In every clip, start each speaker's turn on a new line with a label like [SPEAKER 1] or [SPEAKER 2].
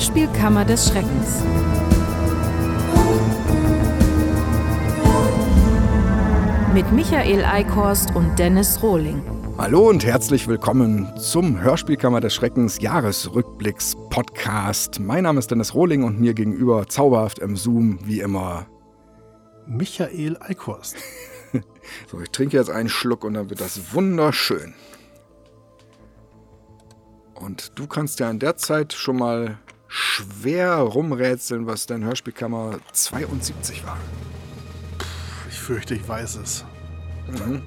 [SPEAKER 1] Hörspielkammer des Schreckens. Mit Michael Eickhorst und Dennis Rohling.
[SPEAKER 2] Hallo und herzlich willkommen zum Hörspielkammer des Schreckens Jahresrückblicks Podcast. Mein Name ist Dennis Rohling und mir gegenüber zauberhaft im Zoom wie immer
[SPEAKER 3] Michael Eickhorst.
[SPEAKER 2] so, ich trinke jetzt einen Schluck und dann wird das wunderschön. Und du kannst ja in der Zeit schon mal schwer rumrätseln, was dein Hörspielkammer 72 war.
[SPEAKER 3] Ich fürchte, ich weiß es. Mhm.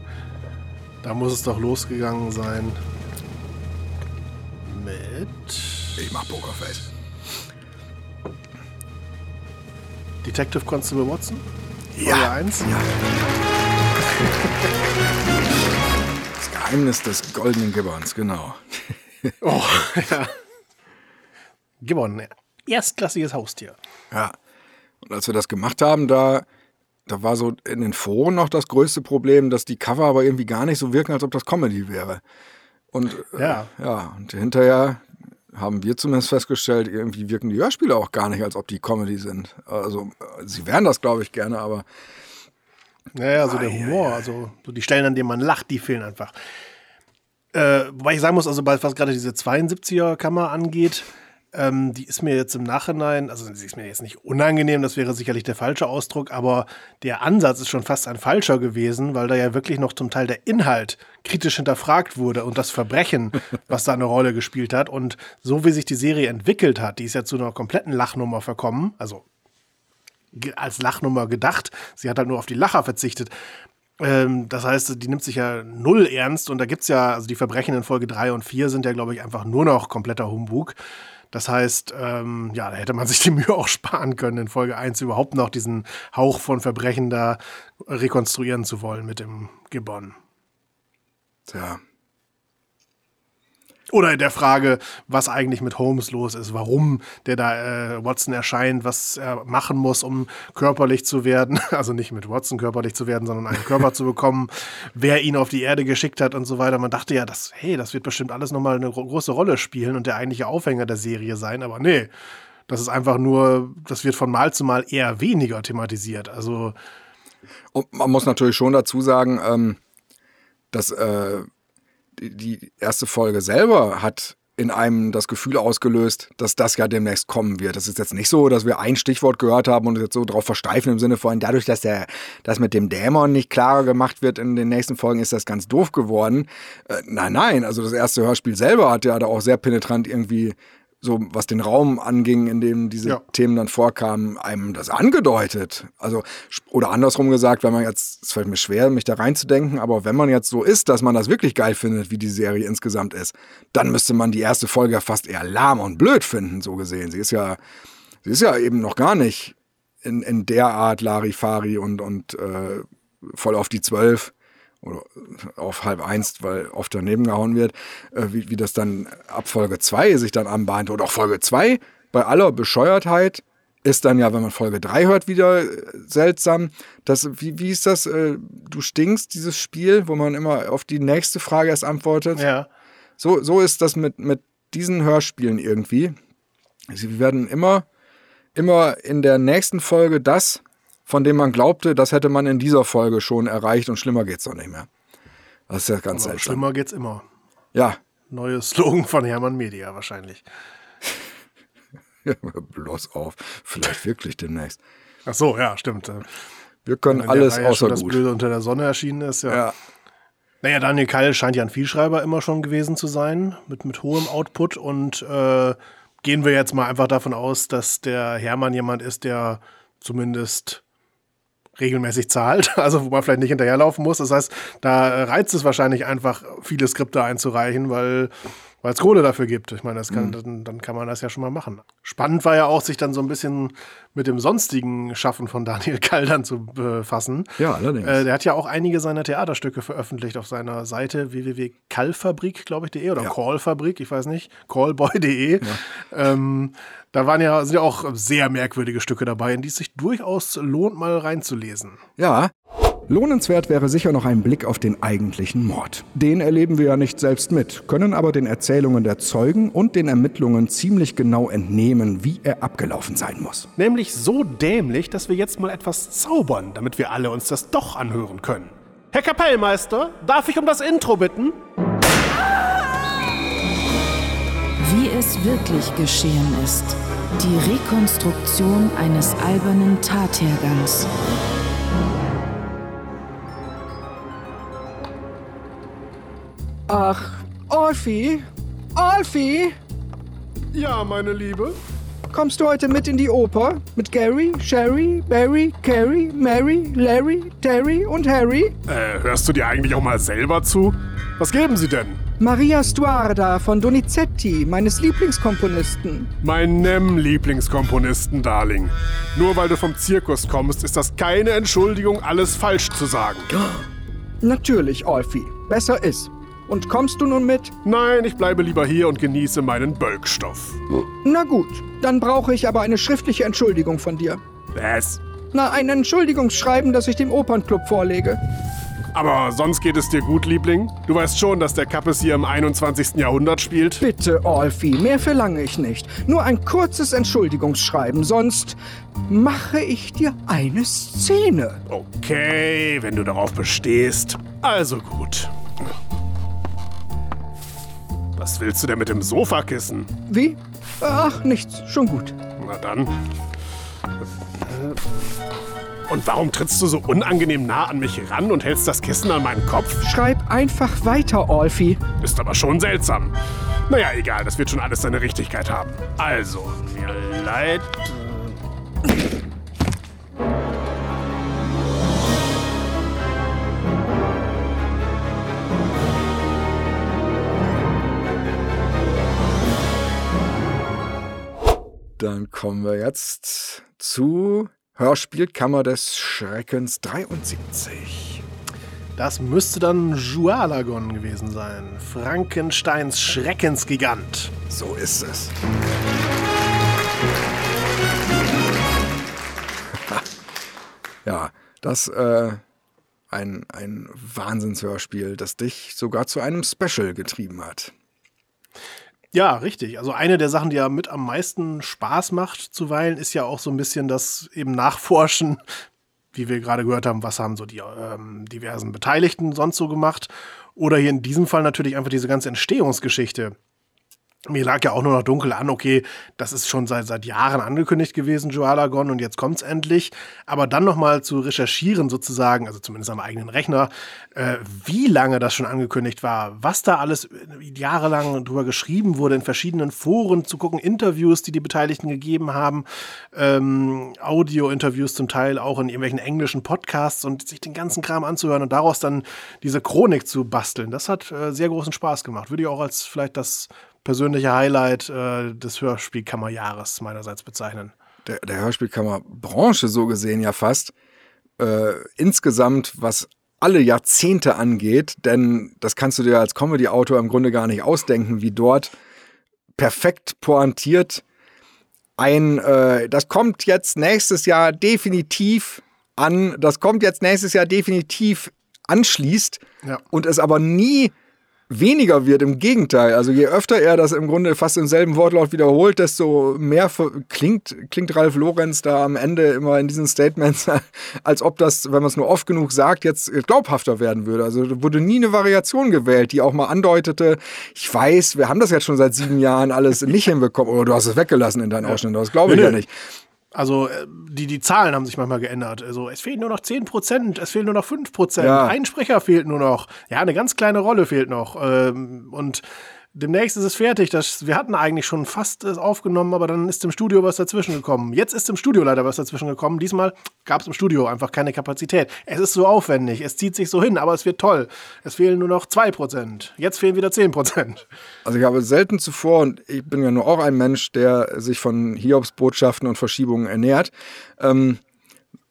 [SPEAKER 3] Da muss es doch losgegangen sein mit.
[SPEAKER 2] Ich mach Pokerface.
[SPEAKER 3] Detective Constable Watson?
[SPEAKER 2] Ja. Folge 1? Ja. Das Geheimnis des goldenen Gibbons, genau.
[SPEAKER 3] oh, ja. Gibbon, erstklassiges Haustier.
[SPEAKER 2] Ja. Und als wir das gemacht haben, da, da war so in den Foren noch das größte Problem, dass die Cover aber irgendwie gar nicht so wirken, als ob das Comedy wäre. Und äh, ja, äh, ja und hinterher haben wir zumindest festgestellt, irgendwie wirken die Hörspiele auch gar nicht, als ob die Comedy sind. Also sie wären das, glaube ich, gerne, aber.
[SPEAKER 3] Naja, so der Humor, also so die Stellen, an denen man lacht, die fehlen einfach. Äh, wobei ich sagen muss, also was gerade diese 72er-Kammer angeht, ähm, die ist mir jetzt im Nachhinein, also sie ist mir jetzt nicht unangenehm, das wäre sicherlich der falsche Ausdruck, aber der Ansatz ist schon fast ein falscher gewesen, weil da ja wirklich noch zum Teil der Inhalt kritisch hinterfragt wurde und das Verbrechen, was da eine Rolle gespielt hat. Und so wie sich die Serie entwickelt hat, die ist ja zu einer kompletten Lachnummer verkommen, also als Lachnummer gedacht. Sie hat halt nur auf die Lacher verzichtet. Ähm, das heißt, die nimmt sich ja null ernst und da gibt es ja, also die Verbrechen in Folge 3 und 4 sind ja, glaube ich, einfach nur noch kompletter Humbug. Das heißt, ähm, ja, da hätte man sich die Mühe auch sparen können, in Folge 1 überhaupt noch diesen Hauch von Verbrechen da rekonstruieren zu wollen mit dem Gibbon.
[SPEAKER 2] Tja,
[SPEAKER 3] oder in der Frage, was eigentlich mit Holmes los ist, warum der da äh, Watson erscheint, was er machen muss, um körperlich zu werden. Also nicht mit Watson körperlich zu werden, sondern einen Körper zu bekommen, wer ihn auf die Erde geschickt hat und so weiter. Man dachte ja, das, hey, das wird bestimmt alles nochmal eine große Rolle spielen und der eigentliche Aufhänger der Serie sein, aber nee. Das ist einfach nur, das wird von Mal zu Mal eher weniger thematisiert. Also.
[SPEAKER 2] Und man muss natürlich schon dazu sagen, ähm, dass äh, die erste Folge selber hat in einem das Gefühl ausgelöst, dass das ja demnächst kommen wird. Das ist jetzt nicht so, dass wir ein Stichwort gehört haben und jetzt so drauf versteifen im Sinne von, dadurch, dass der, das mit dem Dämon nicht klarer gemacht wird in den nächsten Folgen, ist das ganz doof geworden. Äh, nein, nein, also das erste Hörspiel selber hat ja da auch sehr penetrant irgendwie so was den Raum anging, in dem diese ja. Themen dann vorkamen, einem das angedeutet. Also, oder andersrum gesagt, wenn man jetzt, es fällt mir schwer, mich da reinzudenken, aber wenn man jetzt so ist, dass man das wirklich geil findet, wie die Serie insgesamt ist, dann müsste man die erste Folge fast eher lahm und blöd finden, so gesehen. Sie ist ja, sie ist ja eben noch gar nicht in, in der Art Larifari und, und äh, voll auf die Zwölf oder auf halb eins, weil oft daneben gehauen wird, äh, wie, wie das dann ab Folge 2 sich dann anbahnt. Und auch Folge 2, bei aller Bescheuertheit, ist dann ja, wenn man Folge 3 hört, wieder äh, seltsam. Das, wie, wie ist das? Äh, du stinkst, dieses Spiel, wo man immer auf die nächste Frage erst antwortet.
[SPEAKER 3] Ja.
[SPEAKER 2] So, so ist das mit, mit diesen Hörspielen irgendwie. Sie werden immer, immer in der nächsten Folge das von dem man glaubte, das hätte man in dieser Folge schon erreicht und schlimmer geht's doch nicht mehr. Das ist ja ganz seltsam.
[SPEAKER 3] Schlimmer geht's immer.
[SPEAKER 2] Ja.
[SPEAKER 3] Neues Slogan von Hermann Media wahrscheinlich.
[SPEAKER 2] Bloß auf. Vielleicht wirklich demnächst.
[SPEAKER 3] Ach so, ja, stimmt.
[SPEAKER 2] Wir können Wenn alles außer schon
[SPEAKER 3] das
[SPEAKER 2] gut.
[SPEAKER 3] Blöde unter der Sonne erschienen ist, ja. ja. Naja, Daniel Keil scheint ja ein Vielschreiber immer schon gewesen zu sein, mit, mit hohem Output. Und äh, gehen wir jetzt mal einfach davon aus, dass der Hermann jemand ist, der zumindest regelmäßig zahlt, also wo man vielleicht nicht hinterherlaufen muss. Das heißt, da reizt es wahrscheinlich einfach, viele Skripte einzureichen, weil weil es Kohle dafür gibt. Ich meine, kann, mhm. dann, dann, kann man das ja schon mal machen. Spannend war ja auch, sich dann so ein bisschen mit dem sonstigen Schaffen von Daniel Kaldern zu befassen.
[SPEAKER 2] Ja, allerdings.
[SPEAKER 3] Äh, der hat ja auch einige seiner Theaterstücke veröffentlicht auf seiner Seite www.kallfabrik, glaube ich, de oder ja. Callfabrik, ich weiß nicht, callboy.de. Ja. Ähm, da waren ja, sind ja auch sehr merkwürdige Stücke dabei, in die es sich durchaus lohnt, mal reinzulesen.
[SPEAKER 2] Ja, Lohnenswert wäre sicher noch ein Blick auf den eigentlichen Mord. Den erleben wir ja nicht selbst mit, können aber den Erzählungen der Zeugen und den Ermittlungen ziemlich genau entnehmen, wie er abgelaufen sein muss.
[SPEAKER 3] Nämlich so dämlich, dass wir jetzt mal etwas zaubern, damit wir alle uns das doch anhören können. Herr Kapellmeister, darf ich um das Intro bitten?
[SPEAKER 1] Wie es wirklich geschehen ist. Die Rekonstruktion eines albernen Tathergangs.
[SPEAKER 2] Ach, Alfie? Alfie?
[SPEAKER 3] Ja, meine Liebe.
[SPEAKER 2] Kommst du heute mit in die Oper? Mit Gary, Sherry, Barry, Carrie, Mary, Larry, Terry und Harry?
[SPEAKER 3] Äh, hörst du dir eigentlich auch mal selber zu? Was geben sie denn?
[SPEAKER 2] Maria Stuarda von Donizetti, meines Lieblingskomponisten.
[SPEAKER 3] Meinem Lieblingskomponisten, Darling. Nur weil du vom Zirkus kommst, ist das keine Entschuldigung, alles falsch zu sagen.
[SPEAKER 2] Natürlich, Alfie. Besser ist. Und kommst du nun mit?
[SPEAKER 3] Nein, ich bleibe lieber hier und genieße meinen Bölkstoff.
[SPEAKER 2] Na gut, dann brauche ich aber eine schriftliche Entschuldigung von dir.
[SPEAKER 3] Was?
[SPEAKER 2] Na, ein Entschuldigungsschreiben, das ich dem Opernclub vorlege.
[SPEAKER 3] Aber sonst geht es dir gut, Liebling? Du weißt schon, dass der Kappes hier im 21. Jahrhundert spielt?
[SPEAKER 2] Bitte, Alfie, mehr verlange ich nicht. Nur ein kurzes Entschuldigungsschreiben, sonst mache ich dir eine Szene.
[SPEAKER 3] Okay, wenn du darauf bestehst. Also gut. Was willst du denn mit dem Sofakissen?
[SPEAKER 2] Wie? Ach, nichts, schon gut.
[SPEAKER 3] Na dann. Und warum trittst du so unangenehm nah an mich ran und hältst das Kissen an meinen Kopf?
[SPEAKER 2] Schreib einfach weiter, Alfie.
[SPEAKER 3] Ist aber schon seltsam. Naja, egal, das wird schon alles seine Richtigkeit haben. Also, mir leid.
[SPEAKER 2] Dann kommen wir jetzt zu Hörspielkammer des Schreckens 73.
[SPEAKER 3] Das müsste dann Jualagon gewesen sein. Frankensteins Schreckensgigant.
[SPEAKER 2] So ist es. ja, das äh, ein, ein Wahnsinnshörspiel, das dich sogar zu einem Special getrieben hat.
[SPEAKER 3] Ja, richtig. Also eine der Sachen, die ja mit am meisten Spaß macht zuweilen, ist ja auch so ein bisschen das eben Nachforschen, wie wir gerade gehört haben, was haben so die ähm, diversen Beteiligten sonst so gemacht. Oder hier in diesem Fall natürlich einfach diese ganze Entstehungsgeschichte mir lag ja auch nur noch dunkel an, okay, das ist schon seit, seit Jahren angekündigt gewesen, Joalagon, und jetzt kommt's endlich. Aber dann nochmal zu recherchieren sozusagen, also zumindest am eigenen Rechner, äh, wie lange das schon angekündigt war, was da alles jahrelang drüber geschrieben wurde, in verschiedenen Foren zu gucken, Interviews, die die Beteiligten gegeben haben, ähm, Audio-Interviews zum Teil auch in irgendwelchen englischen Podcasts und sich den ganzen Kram anzuhören und daraus dann diese Chronik zu basteln. Das hat äh, sehr großen Spaß gemacht. Würde ich auch als vielleicht das persönliche Highlight äh, des Hörspielkammerjahres meinerseits bezeichnen.
[SPEAKER 2] Der, der Hörspielkammerbranche so gesehen ja fast. Äh, insgesamt, was alle Jahrzehnte angeht, denn das kannst du dir als Comedy-Autor im Grunde gar nicht ausdenken, wie dort perfekt pointiert ein, äh, das kommt jetzt nächstes Jahr definitiv an, das kommt jetzt nächstes Jahr definitiv anschließt
[SPEAKER 3] Ja.
[SPEAKER 2] und es aber nie weniger wird. Im Gegenteil. Also je öfter er das im Grunde fast im selben Wortlaut wiederholt, desto mehr klingt, klingt Ralf Lorenz da am Ende immer in diesen Statements, als ob das, wenn man es nur oft genug sagt, jetzt glaubhafter werden würde. Also da wurde nie eine Variation gewählt, die auch mal andeutete, ich weiß, wir haben das jetzt schon seit sieben Jahren alles nicht hinbekommen. Oder du hast es weggelassen in deinen Ausschnitten. Das glaube ich
[SPEAKER 3] Nee,
[SPEAKER 2] ja nicht.
[SPEAKER 3] Also äh, die, die Zahlen haben sich manchmal geändert. Also es fehlen nur noch 10 Prozent, es fehlen nur noch 5 Prozent,
[SPEAKER 2] Ja.
[SPEAKER 3] ein Sprecher fehlt nur noch. Ja, eine ganz kleine Rolle fehlt noch. Ähm, und demnächst ist es fertig. Das, wir hatten eigentlich schon fast es aufgenommen, aber dann ist im Studio was dazwischen gekommen. Jetzt ist im Studio leider was dazwischen gekommen. Diesmal gab es im Studio einfach keine Kapazität. Es ist so aufwendig, es zieht sich so hin, aber es wird toll. Es fehlen nur noch 2 Prozent. Jetzt fehlen wieder 10 Prozent.
[SPEAKER 2] Also ich habe selten zuvor, und ich bin ja nur auch ein Mensch, der sich von Hiobs Botschaften und Verschiebungen ernährt, ähm,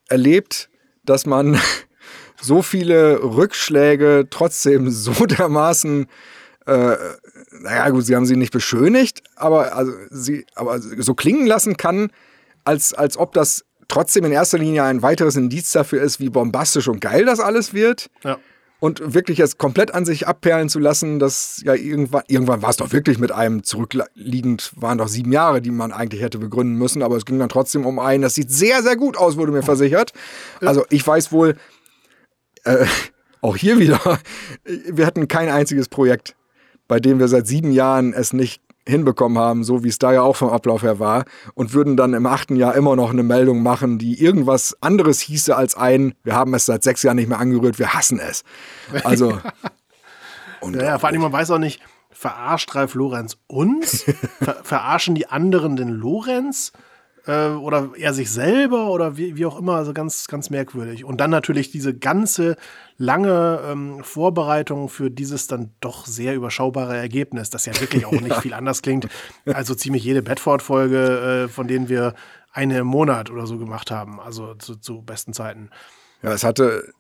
[SPEAKER 2] erlebt, dass man so viele Rückschläge trotzdem so dermaßen, äh, naja gut, sie haben sie nicht beschönigt, aber, also, sie, aber so klingen lassen kann, als, als ob das trotzdem in erster Linie ein weiteres Indiz dafür ist, wie bombastisch und geil das alles wird.
[SPEAKER 3] Ja.
[SPEAKER 2] Und wirklich jetzt komplett an sich abperlen zu lassen, dass ja irgendwann, irgendwann war es doch wirklich mit einem zurückliegend, waren doch sieben Jahre, die man eigentlich hätte begründen müssen, aber es ging dann trotzdem um einen, das sieht sehr, sehr gut aus, wurde mir versichert. Also ich weiß wohl, äh, auch hier wieder, wir hatten kein einziges Projekt, bei dem wir seit sieben Jahren es nicht hinbekommen haben, so wie es da ja auch vom Ablauf her war, und würden dann im achten Jahr immer noch eine Meldung machen, die irgendwas anderes hieße als ein, wir haben es seit sechs Jahren nicht mehr angerührt, wir hassen es. Also.
[SPEAKER 3] ja, ja, vor allem, man weiß auch nicht, verarscht Ralf Lorenz uns? Ver verarschen die anderen den Lorenz? Äh, oder er sich selber oder wie, wie auch immer, also ganz, ganz merkwürdig. Und dann natürlich diese ganze lange ähm, Vorbereitung für dieses dann doch sehr überschaubare Ergebnis, das ja wirklich auch nicht viel anders klingt. Also ziemlich jede Bedford-Folge, äh, von denen wir eine im Monat oder so gemacht haben, also zu, zu besten Zeiten.
[SPEAKER 2] Ja, es hatte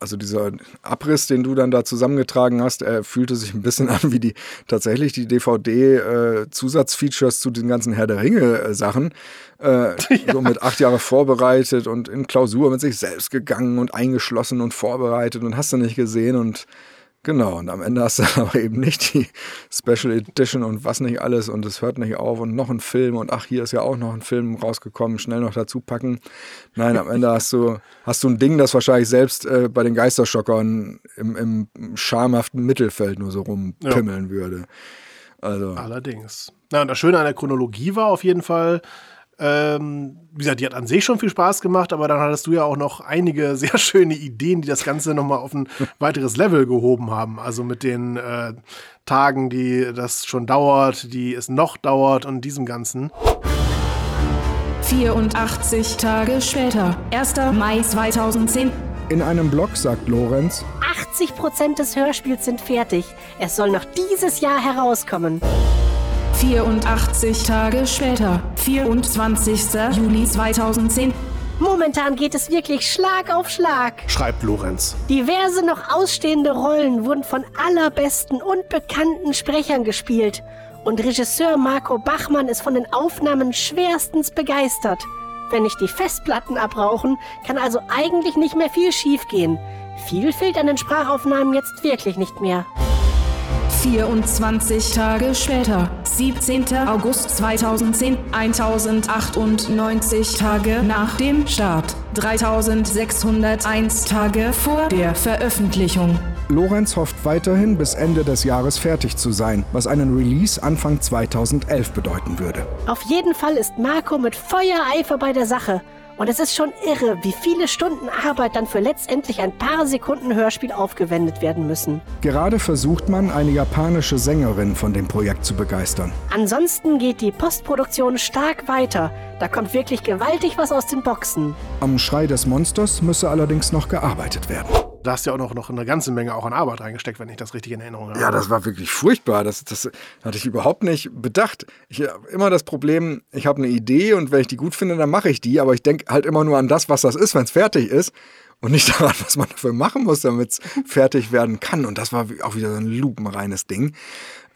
[SPEAKER 2] also dieser Abriss, den du dann da zusammengetragen hast, er fühlte sich ein bisschen an wie die tatsächlich die DVD-Zusatzfeatures äh, zu den ganzen Herr der Ringe-Sachen. Äh, ja. So mit acht Jahre vorbereitet und in Klausur mit sich selbst gegangen und eingeschlossen und vorbereitet und hast du nicht gesehen und Genau, und am Ende hast du aber eben nicht die Special Edition und was nicht alles und es hört nicht auf und noch ein Film und ach, hier ist ja auch noch ein Film rausgekommen, schnell noch dazu packen. Nein, am Ende hast du, hast du ein Ding, das wahrscheinlich selbst äh, bei den Geisterschockern im, im schamhaften Mittelfeld nur so rumpimmeln ja. würde. Also.
[SPEAKER 3] Allerdings. Na, und das Schöne an der Chronologie war auf jeden Fall, ähm, wie gesagt, die hat an sich schon viel Spaß gemacht, aber dann hattest du ja auch noch einige sehr schöne Ideen, die das Ganze nochmal auf ein weiteres Level gehoben haben. Also mit den äh, Tagen, die das schon dauert, die es noch dauert und diesem Ganzen.
[SPEAKER 1] 84 Tage später, 1. Mai 2010.
[SPEAKER 2] In einem Blog sagt Lorenz,
[SPEAKER 4] 80 Prozent des Hörspiels sind fertig. Es soll noch dieses Jahr herauskommen.
[SPEAKER 1] 84 Tage später, 24. Juli 2010.
[SPEAKER 4] Momentan geht es wirklich Schlag auf Schlag,
[SPEAKER 3] schreibt Lorenz.
[SPEAKER 4] Diverse noch ausstehende Rollen wurden von allerbesten und bekannten Sprechern gespielt. Und Regisseur Marco Bachmann ist von den Aufnahmen schwerstens begeistert. Wenn nicht die Festplatten abrauchen, kann also eigentlich nicht mehr viel schiefgehen. Viel fehlt an den Sprachaufnahmen jetzt wirklich nicht mehr.
[SPEAKER 1] 24 Tage später, 17. August 2010, 1098 Tage nach dem Start, 3601 Tage vor der Veröffentlichung.
[SPEAKER 2] Lorenz hofft weiterhin bis Ende des Jahres fertig zu sein, was einen Release Anfang 2011 bedeuten würde.
[SPEAKER 4] Auf jeden Fall ist Marco mit Feuereifer bei der Sache. Und es ist schon irre, wie viele Stunden Arbeit dann für letztendlich ein paar Sekunden Hörspiel aufgewendet werden müssen.
[SPEAKER 2] Gerade versucht man, eine japanische Sängerin von dem Projekt zu begeistern.
[SPEAKER 4] Ansonsten geht die Postproduktion stark weiter. Da kommt wirklich gewaltig was aus den Boxen.
[SPEAKER 2] Am Schrei des Monsters müsse allerdings noch gearbeitet werden.
[SPEAKER 3] Da hast du ja auch noch, noch eine ganze Menge auch an Arbeit reingesteckt, wenn ich das richtig in Erinnerung habe.
[SPEAKER 2] Ja, das war wirklich furchtbar. Das, das hatte ich überhaupt nicht bedacht. Ich habe immer das Problem, ich habe eine Idee und wenn ich die gut finde, dann mache ich die. Aber ich denke halt immer nur an das, was das ist, wenn es fertig ist. Und nicht daran, was man dafür machen muss, damit es fertig werden kann. Und das war auch wieder so ein lupenreines Ding.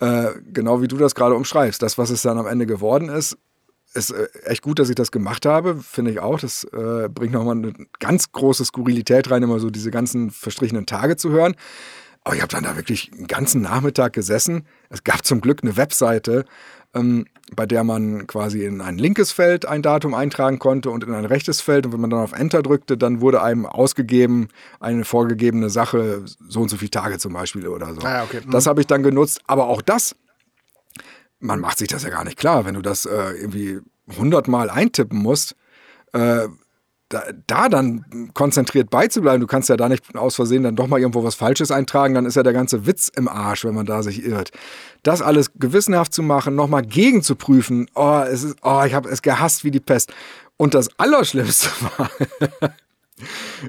[SPEAKER 2] Äh, genau wie du das gerade umschreibst. Das, was es dann am Ende geworden ist, ist äh, echt gut, dass ich das gemacht habe, finde ich auch. Das äh, bringt nochmal eine ganz große Skurrilität rein, immer so diese ganzen verstrichenen Tage zu hören. Aber ich habe dann da wirklich einen ganzen Nachmittag gesessen. Es gab zum Glück eine Webseite, ähm, bei der man quasi in ein linkes Feld ein Datum eintragen konnte und in ein rechtes Feld. Und wenn man dann auf Enter drückte, dann wurde einem ausgegeben eine vorgegebene Sache, so und so viele Tage zum Beispiel oder so.
[SPEAKER 3] Ah, okay.
[SPEAKER 2] Das habe ich dann genutzt. Aber auch das man macht sich das ja gar nicht klar, wenn du das äh, irgendwie hundertmal eintippen musst. Äh, da, da, dann konzentriert beizubleiben, du kannst ja da nicht aus Versehen dann doch mal irgendwo was Falsches eintragen, dann ist ja der ganze Witz im Arsch, wenn man da sich irrt. Das alles gewissenhaft zu machen, nochmal gegen zu prüfen, oh, es ist, oh, ich habe es gehasst wie die Pest. Und das Allerschlimmste war,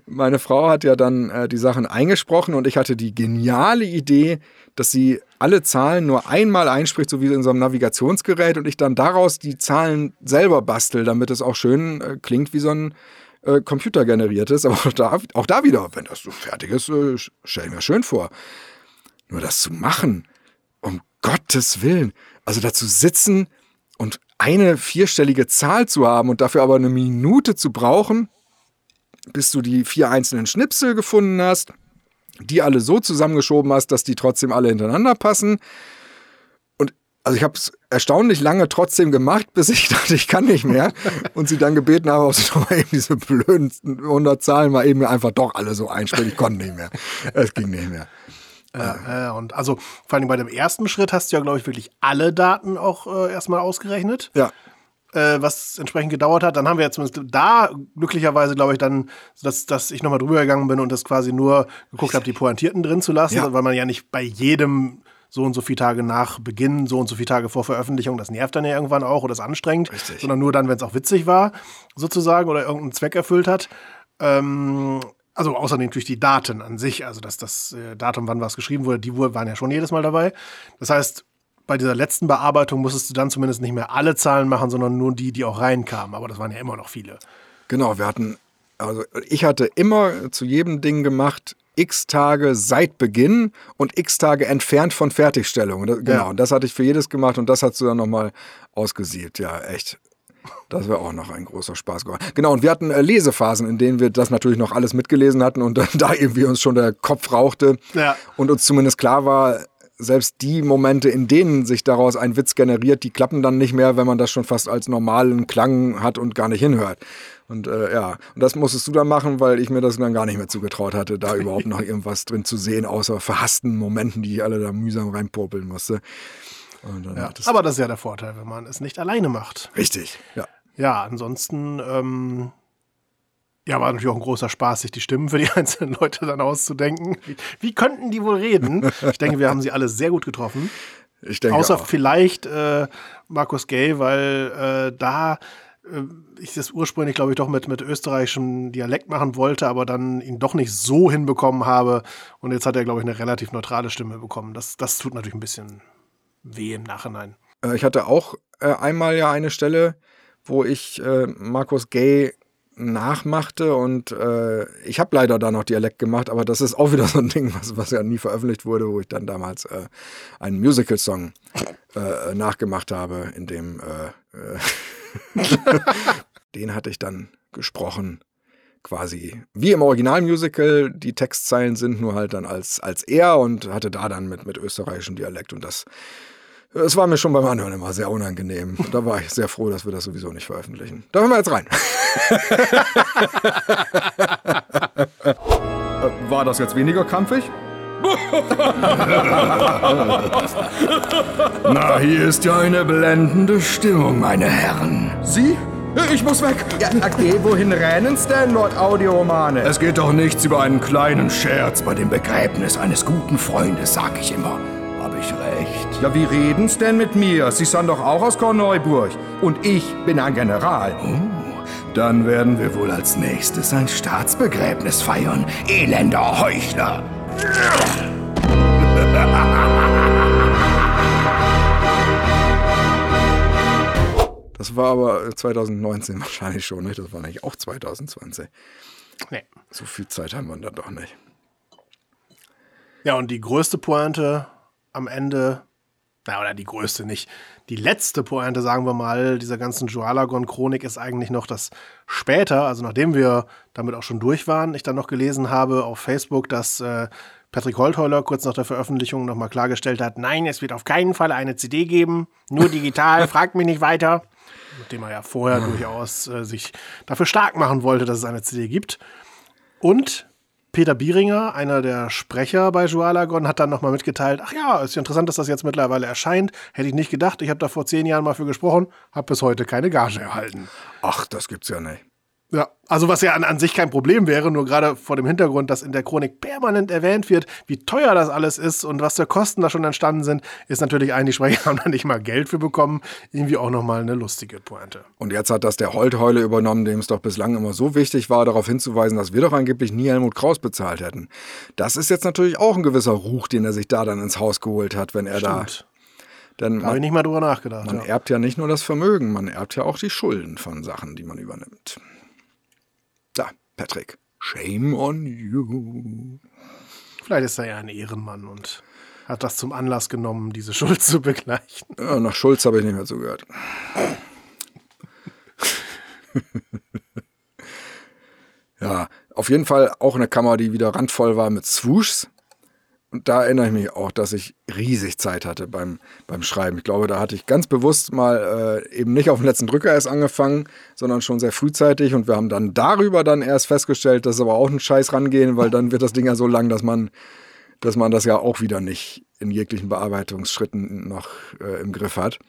[SPEAKER 2] meine Frau hat ja dann äh, die Sachen eingesprochen und ich hatte die geniale Idee, dass sie alle Zahlen nur einmal einspricht, so wie in so einem Navigationsgerät, und ich dann daraus die Zahlen selber bastel, damit es auch schön äh, klingt wie so ein äh, computergeneriertes. Aber auch da, auch da wieder, wenn das so fertig ist, äh, ich mir schön vor. Nur das zu machen, um Gottes Willen, also dazu sitzen und eine vierstellige Zahl zu haben und dafür aber eine Minute zu brauchen, bis du die vier einzelnen Schnipsel gefunden hast, die alle so zusammengeschoben hast, dass die trotzdem alle hintereinander passen. Und also ich habe es erstaunlich lange trotzdem gemacht, bis ich dachte, ich kann nicht mehr. Und sie dann gebeten habe, ob sie doch mal eben diese blöden 100 Zahlen mal eben einfach doch alle so einspielen. Ich konnte nicht mehr. Es ging nicht mehr.
[SPEAKER 3] Äh, äh, und also vor allem bei dem ersten Schritt hast du ja, glaube ich, wirklich alle Daten auch äh, erstmal ausgerechnet.
[SPEAKER 2] Ja.
[SPEAKER 3] Äh, was entsprechend gedauert hat. Dann haben wir ja zumindest da glücklicherweise, glaube ich, dann, dass, dass ich nochmal drüber gegangen bin und das quasi nur geguckt habe, die Pointierten drin zu lassen,
[SPEAKER 2] Ja.
[SPEAKER 3] weil man ja nicht bei jedem so und so viele Tage nach Beginn, so und so viele Tage vor Veröffentlichung, das nervt dann ja irgendwann auch oder ist anstrengend,
[SPEAKER 2] Richtig.
[SPEAKER 3] sondern nur dann, wenn es auch witzig war, sozusagen, oder irgendeinen Zweck erfüllt hat. Ähm, also außerdem natürlich die Daten an sich, also dass das äh, Datum, wann was geschrieben wurde, die waren ja schon jedes Mal dabei. Das heißt, bei dieser letzten Bearbeitung musstest du dann zumindest nicht mehr alle Zahlen machen, sondern nur die, die auch reinkamen. Aber das waren ja immer noch viele.
[SPEAKER 2] Genau, wir hatten, also ich hatte immer zu jedem Ding gemacht, x Tage seit Beginn und x Tage entfernt von Fertigstellung. Das, genau,
[SPEAKER 3] Ja.
[SPEAKER 2] und das hatte ich für jedes gemacht und das hast du dann nochmal ausgesiebt. Ja, echt. Das wäre auch noch ein großer Spaß geworden. Genau, und wir hatten äh, Lesephasen, in denen wir das natürlich noch alles mitgelesen hatten und dann da irgendwie uns schon der Kopf rauchte
[SPEAKER 3] Ja.
[SPEAKER 2] und uns zumindest klar war, selbst die Momente, in denen sich daraus ein Witz generiert, die klappen dann nicht mehr, wenn man das schon fast als normalen Klang hat und gar nicht hinhört. Und äh, ja, und das musstest du dann machen, weil ich mir das dann gar nicht mehr zugetraut hatte, da überhaupt noch irgendwas drin zu sehen, außer verhassten Momenten, die ich alle da mühsam reinpopeln musste. Und dann
[SPEAKER 3] Ja.
[SPEAKER 2] es-
[SPEAKER 3] Aber das ist ja der Vorteil, wenn man es nicht alleine macht.
[SPEAKER 2] richtig, ja.
[SPEAKER 3] Ja, ansonsten, ähm, ja, war natürlich auch ein großer Spaß, sich die Stimmen für die einzelnen Leute dann auszudenken. Wie, wie könnten die wohl reden? Ich denke, wir haben sie alle sehr gut getroffen.
[SPEAKER 2] Ich denke
[SPEAKER 3] Außer
[SPEAKER 2] auch.
[SPEAKER 3] vielleicht äh, Markus Gay, weil äh, da äh, ich das ursprünglich, glaube ich, doch mit, mit österreichischem Dialekt machen wollte, aber dann ihn doch nicht so hinbekommen habe. Und jetzt hat er, glaube ich, eine relativ neutrale Stimme bekommen. Das, das tut natürlich ein bisschen weh im Nachhinein.
[SPEAKER 2] Äh, Ich hatte auch äh, einmal ja eine Stelle, wo ich äh, Markus Gay nachmachte und äh, ich habe leider da noch Dialekt gemacht, aber das ist auch wieder so ein Ding, was, was ja nie veröffentlicht wurde, wo ich dann damals äh, einen Musical-Song äh, nachgemacht habe, in dem äh, äh, den hatte ich dann gesprochen quasi wie im Originalmusical, die Textzeilen sind nur halt dann als, als er und hatte da dann mit, mit österreichischem Dialekt und das es war mir schon beim Anhören immer sehr unangenehm. Und da war ich sehr froh, dass wir das sowieso nicht veröffentlichen. Da hören wir jetzt rein. War das jetzt weniger krampfig?
[SPEAKER 5] Na, hier ist ja eine blendende Stimmung, meine Herren.
[SPEAKER 2] Sie? Ich muss weg. Ja, okay, wohin rennen's denn, Lord Audiomane?
[SPEAKER 5] Es geht doch nichts über einen kleinen Scherz bei dem Begräbnis eines guten Freundes, sag ich immer.
[SPEAKER 2] Ja, wie reden's denn mit mir? Sie sind doch auch aus Korneuburg. Und ich bin ein General.
[SPEAKER 5] Dann werden wir wohl als nächstes ein Staatsbegräbnis feiern, elender Heuchler.
[SPEAKER 2] Das war aber 2019 wahrscheinlich schon, nicht? Das war nicht auch 2020.
[SPEAKER 3] Nee.
[SPEAKER 2] So viel Zeit haben wir dann doch nicht.
[SPEAKER 3] Ja, und die größte Pointe am Ende, na, oder die größte nicht, die letzte Pointe, sagen wir mal, dieser ganzen Joalagon-Chronik ist eigentlich noch, dass später, also nachdem wir damit auch schon durch waren, ich dann noch gelesen habe auf Facebook, dass äh, Patrick Holtheuler kurz nach der Veröffentlichung nochmal klargestellt hat, nein, es wird auf keinen Fall eine CD geben, nur digital, fragt mich nicht weiter. Mit dem er ja vorher durchaus äh, sich dafür stark machen wollte, dass es eine CD gibt. Und Peter Bieringer, einer der Sprecher bei Joalagon, hat dann nochmal mitgeteilt, ach ja, ist ja interessant, dass das jetzt mittlerweile erscheint. Hätte ich nicht gedacht, ich habe da vor zehn Jahren mal für gesprochen, habe bis heute keine Gage erhalten.
[SPEAKER 2] Ach, das gibt's ja nicht.
[SPEAKER 3] Ja, also was ja an, an sich kein Problem wäre, nur gerade vor dem Hintergrund, dass in der Chronik permanent erwähnt wird, wie teuer das alles ist und was für Kosten da schon entstanden sind, ist natürlich ein, die Sprecher haben da nicht mal Geld für bekommen, irgendwie auch nochmal eine lustige Pointe.
[SPEAKER 2] Und jetzt hat das der Holtheule übernommen, dem es doch bislang immer so wichtig war, darauf hinzuweisen, dass wir doch angeblich nie Helmut Kraus bezahlt hätten. Das ist jetzt natürlich auch ein gewisser Ruch, den er sich da dann ins Haus geholt hat, wenn er
[SPEAKER 3] Stimmt.
[SPEAKER 2] da. Denn
[SPEAKER 3] Da habe ich
[SPEAKER 2] man,
[SPEAKER 3] nicht mal drüber nachgedacht.
[SPEAKER 2] man
[SPEAKER 3] ja.
[SPEAKER 2] erbt ja nicht nur das Vermögen, man erbt ja auch die Schulden von Sachen, die man übernimmt. Da, Patrick, shame on you.
[SPEAKER 3] Vielleicht ist er ja ein Ehrenmann und hat das zum Anlass genommen, diese Schuld zu begleichen.
[SPEAKER 2] Ja, nach Schulz habe ich nicht mehr zugehört. ja, auf jeden Fall auch eine Kammer, die wieder randvoll war mit Swooshs. Und da erinnere ich mich auch, dass ich riesig Zeit hatte beim, beim Schreiben. Ich glaube, da hatte ich ganz bewusst mal äh, eben nicht auf den letzten Drücker erst angefangen, sondern schon sehr frühzeitig. Und wir haben dann darüber dann erst festgestellt, dass es aber auch ein Scheiß rangehen, weil dann wird das Ding ja so lang, dass man, dass man das ja auch wieder nicht in jeglichen Bearbeitungsschritten noch äh, im Griff hat.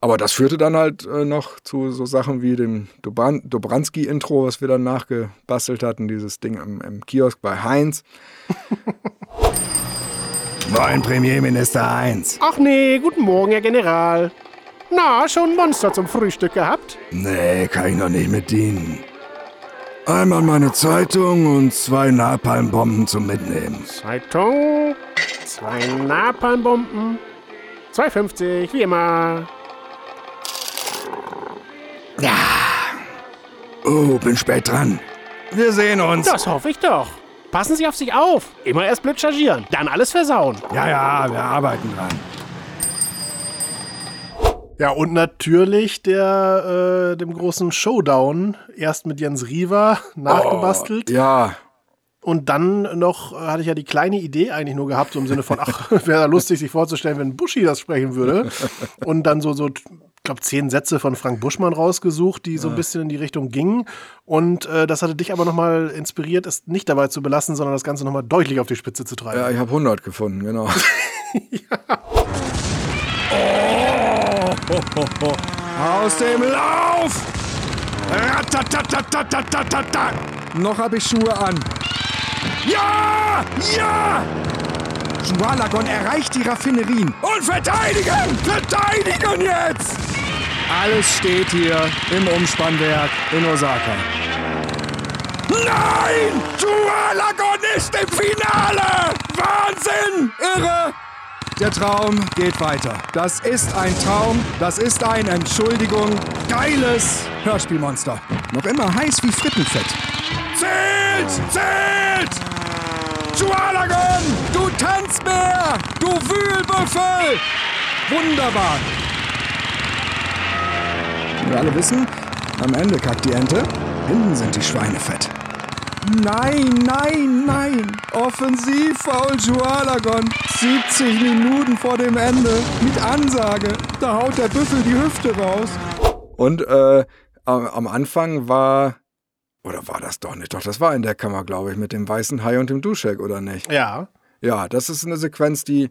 [SPEAKER 2] Aber das führte dann halt äh, noch zu so Sachen wie dem Dobran Dobranski-Intro, was wir dann nachgebastelt hatten, dieses Ding im, im Kiosk bei Heinz.
[SPEAKER 5] Moin, Premierminister 1.
[SPEAKER 3] Ach nee, guten Morgen, Herr General. Na, schon ein Monster zum Frühstück gehabt?
[SPEAKER 5] Nee, kann ich noch nicht mit dienen. Einmal meine Zeitung und zwei Napalmbomben zum Mitnehmen.
[SPEAKER 3] Zeitung, zwei Napalmbomben, 2,50, wie immer.
[SPEAKER 5] Oh, bin spät dran. Wir sehen uns.
[SPEAKER 3] Das hoffe ich doch. Passen Sie auf sich auf. Immer erst blöd chargieren, dann alles versauen.
[SPEAKER 5] Ja, ja, wir arbeiten dran.
[SPEAKER 3] Ja, und natürlich der, äh, dem großen Showdown. Erst mit Jens Riewer nachgebastelt.
[SPEAKER 2] Ja,
[SPEAKER 3] Und dann noch äh, hatte ich ja die kleine Idee eigentlich nur gehabt, so im Sinne von, ach, wäre lustig, sich vorzustellen, wenn Buschi das sprechen würde. Und dann so, so glaube, zehn Sätze von Frank Buschmann rausgesucht, die so ein bisschen in die Richtung gingen. Und äh, das hatte dich aber nochmal inspiriert, es nicht dabei zu belassen, sondern das Ganze nochmal deutlich auf die Spitze zu treiben.
[SPEAKER 2] Ja, ich habe 100 gefunden, genau. ja. oh.
[SPEAKER 5] Aus dem Lauf! Ratatatatatatata.
[SPEAKER 2] Noch habe ich Schuhe an.
[SPEAKER 5] Ja! Ja!
[SPEAKER 2] Schwalagon erreicht die Raffinerien.
[SPEAKER 5] Und verteidigen! Verteidigen jetzt!
[SPEAKER 2] Alles steht hier im Umspannwerk in Osaka.
[SPEAKER 5] Nein! Chualagon ist im Finale! Wahnsinn!
[SPEAKER 2] Irre! Der Traum geht weiter. Das ist ein Traum, das ist ein, Entschuldigung, geiles Hörspielmonster. Noch immer heiß wie Frittenfett.
[SPEAKER 5] Zählt! Zählt!
[SPEAKER 2] Chualagon, du Tanzbär, du Wühlbüffel! Wunderbar! Wir alle wissen, am Ende kackt die Ente, hinten sind die Schweine fett. Nein, nein, nein! Offensiv, Foul Jualagon! 70 Minuten vor dem Ende, mit Ansage, da haut der Büffel die Hüfte raus. Und äh, am, am Anfang war, oder war das doch nicht? Doch, das war in der Kammer, glaube ich, mit dem weißen Hai und dem Duschek, oder nicht?
[SPEAKER 3] Ja.
[SPEAKER 2] Ja, das ist eine Sequenz, die,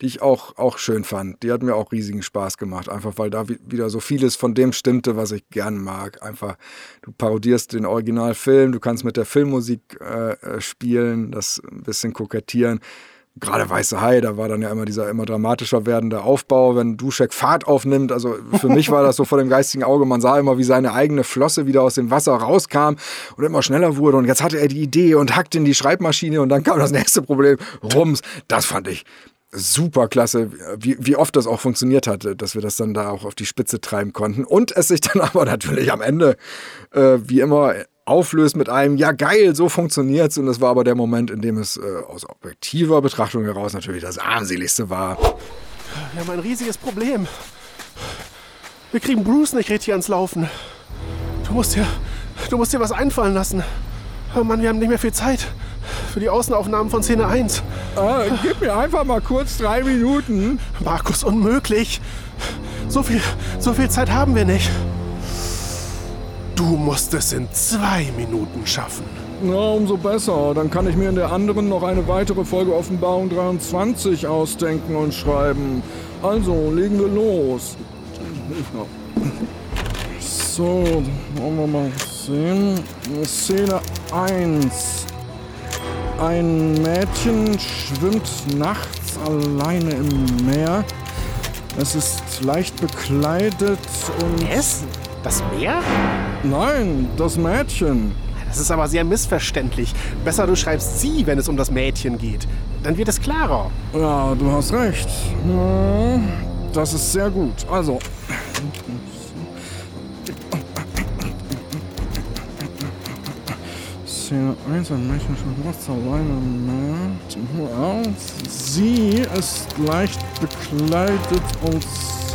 [SPEAKER 2] die ich auch, auch schön fand. Die hat mir auch riesigen Spaß gemacht, einfach weil da wi- wieder so vieles von dem stimmte, was ich gern mag. Einfach, du parodierst den Originalfilm, du kannst mit der Filmmusik äh, äh, spielen, das ein bisschen kokettieren. Gerade Weiße Hai, da war dann ja immer dieser immer dramatischer werdende Aufbau, wenn Duschek Fahrt aufnimmt. Also für mich war das so vor dem geistigen Auge. Man sah immer, wie seine eigene Flosse wieder aus dem Wasser rauskam und immer schneller wurde. Und jetzt hatte er die Idee und hackt in die Schreibmaschine und dann kam das nächste Problem. Rums. Das fand ich super klasse, wie, wie oft das auch funktioniert hatte, dass wir das dann da auch auf die Spitze treiben konnten. Und es sich dann aber natürlich am Ende, äh, wie immer, auflöst mit einem, ja geil, so funktioniert's. Und das war aber der Moment, in dem es äh, aus objektiver Betrachtung heraus natürlich das armseligste war.
[SPEAKER 3] Wir haben ein riesiges Problem. Wir kriegen Bruce nicht richtig ans Laufen. Du musst dir, du musst dir was einfallen lassen. Oh Mann, wir haben nicht mehr viel Zeit für die Außenaufnahmen von Szene 1.
[SPEAKER 2] Äh, gib mir einfach mal kurz drei Minuten.
[SPEAKER 3] Markus, unmöglich. So viel, so viel Zeit haben wir nicht. Du musst es in zwei Minuten schaffen.
[SPEAKER 2] Na, umso besser. Dann kann ich mir in der anderen noch eine weitere Folge Offenbarung 23 ausdenken und schreiben. Also, legen wir los. So, wollen wir mal sehen. Szene 1. Ein Mädchen schwimmt nachts alleine im Meer. Es ist leicht bekleidet und...
[SPEAKER 3] Es? Das Meer?
[SPEAKER 2] Nein, das Mädchen.
[SPEAKER 3] Das ist aber sehr missverständlich. Besser du schreibst sie, wenn es um das Mädchen geht. Dann wird es klarer.
[SPEAKER 2] Ja, du hast recht. Ja, Das ist sehr gut. Also. Szene 1, ein Mädchen schon nachts alleine Meer. Ja, Sie ist leicht bekleidet und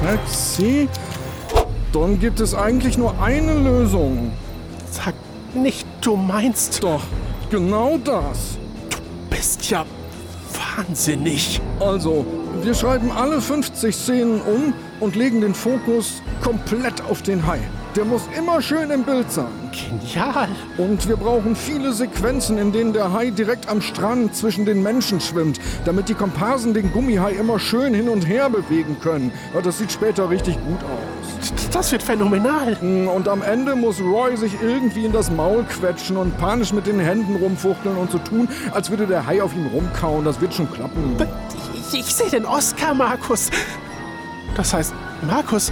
[SPEAKER 2] sexy. Dann gibt es eigentlich nur eine Lösung.
[SPEAKER 3] Sag nicht, du meinst,
[SPEAKER 5] Doch, genau das.
[SPEAKER 3] bist ja wahnsinnig.
[SPEAKER 5] Also, wir schreiben alle 50 Szenen um und legen den Fokus komplett auf den Hai. Der muss immer schön im Bild sein.
[SPEAKER 3] Genial.
[SPEAKER 5] Und wir brauchen viele Sequenzen, in denen der Hai direkt am Strand zwischen den Menschen schwimmt, damit die Komparsen den Gummihai immer schön hin und her bewegen können. Das sieht später richtig gut aus.
[SPEAKER 3] Das wird phänomenal.
[SPEAKER 5] Und am Ende muss Roy sich irgendwie in das Maul quetschen und panisch mit den Händen rumfuchteln und so tun, als würde der Hai auf ihm rumkauen. Das wird schon klappen.
[SPEAKER 3] Ich, ich sehe den Oscar, Markus. Das heißt, Markus,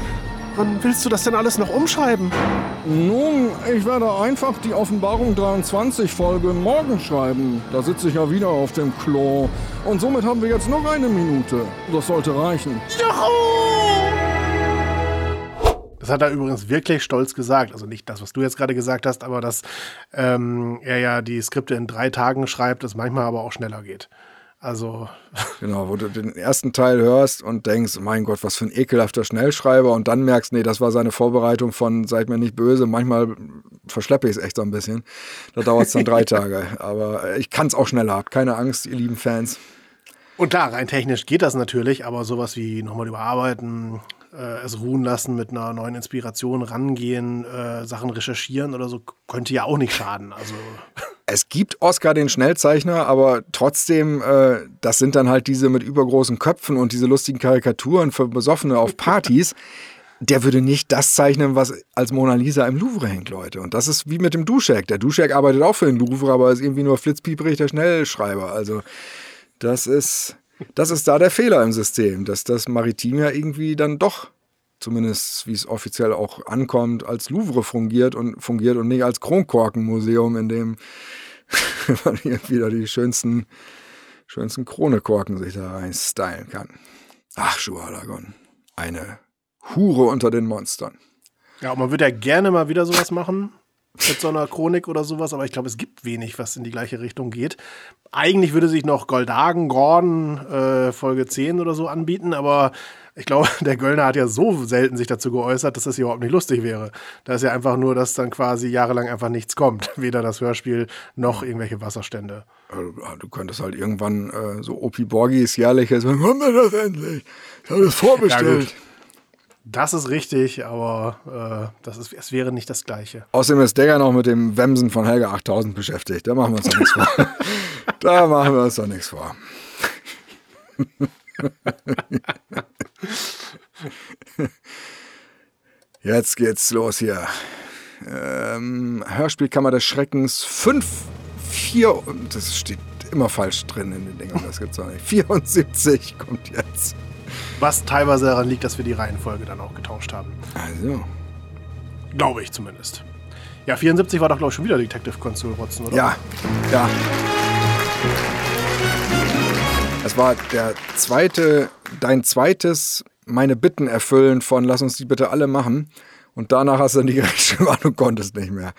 [SPEAKER 3] wann willst du das denn alles noch umschreiben?
[SPEAKER 5] Nun, ich werde einfach die Offenbarung 23 Folge morgen schreiben. Da sitze ich ja wieder auf dem Klo. Und somit haben wir jetzt noch eine Minute. Das sollte reichen.
[SPEAKER 3] Das hat er übrigens wirklich stolz gesagt. Also nicht das, was du jetzt gerade gesagt hast, aber dass ähm, er ja die Skripte in drei Tagen schreibt, das manchmal aber auch schneller geht. Also,
[SPEAKER 2] Genau, wo du den ersten Teil hörst und denkst, mein Gott, was für ein ekelhafter Schnellschreiber und dann merkst, nee, das war seine Vorbereitung von Seid mir nicht böse. Manchmal verschleppe ich es echt so ein bisschen. Da dauert es dann drei Tage. Aber ich kann es auch schneller. Habt keine Angst, ihr lieben Fans.
[SPEAKER 3] und klar, rein technisch geht das natürlich, aber sowas wie nochmal überarbeiten, äh, es ruhen lassen, mit einer neuen Inspiration rangehen, äh, Sachen recherchieren oder so, könnte ja auch nicht schaden. Also,
[SPEAKER 2] Es gibt Oscar den Schnellzeichner, aber trotzdem, äh, das sind dann halt diese mit übergroßen Köpfen und diese lustigen Karikaturen für Besoffene auf Partys. Der würde nicht das zeichnen, was als Mona Lisa im Louvre hängt, Leute. Und das ist wie mit dem Duschek. Der Duschek arbeitet auch für den Louvre, aber ist irgendwie nur flitzpieperig der Schnellschreiber. Also das ist, das ist da der Fehler im System, dass das Maritim ja irgendwie dann doch, zumindest wie es offiziell auch ankommt, als Louvre fungiert und fungiert und nicht als Kronkorkenmuseum, in dem man hier wieder die schönsten, schönsten Kronekorken sich da rein stylen kann. Ach, Schuhalagon. Eine Hure unter den Monstern.
[SPEAKER 3] ja, und man würde ja gerne mal wieder sowas machen. Mit so einer Chronik oder sowas, aber ich glaube, es gibt wenig, was in die gleiche Richtung geht. Eigentlich würde sich noch Goldhagen, Gordon, äh, Folge 10 oder so anbieten, aber ich glaube, der Göllner hat ja so selten sich dazu geäußert, dass das hier überhaupt nicht lustig wäre. Da ist ja einfach nur, dass dann quasi jahrelang einfach nichts kommt. Weder das Hörspiel noch irgendwelche Wasserstände.
[SPEAKER 2] Also, Du könntest halt irgendwann äh, so Opi Borgis jährliches, wann haben wir das endlich? Ich habe das vorbestellt.
[SPEAKER 3] gut. Das ist richtig, aber äh, das ist, es wäre nicht das Gleiche.
[SPEAKER 2] Außerdem ist Degger noch mit dem Wemsen von Helga 8000 beschäftigt. Da machen wir uns doch nichts vor. Da machen wir uns doch nichts vor. Jetzt geht's los hier. Ähm, Hörspielkammer des Schreckens 5, 4, das steht immer falsch drin in den Dingern, das gibt's auch nicht. 74 kommt jetzt.
[SPEAKER 3] Was teilweise daran liegt, dass wir die Reihenfolge dann auch getauscht haben.
[SPEAKER 2] Also,
[SPEAKER 3] Glaube ich zumindest. Ja, 74 war doch, glaube ich, schon wieder Detective Consul Rotzen, oder?
[SPEAKER 2] Ja, ja. Es war der zweite, dein zweites meine Bitten erfüllen von lass uns die bitte alle machen. Und danach hast du dann die gerechte du konntest nicht mehr.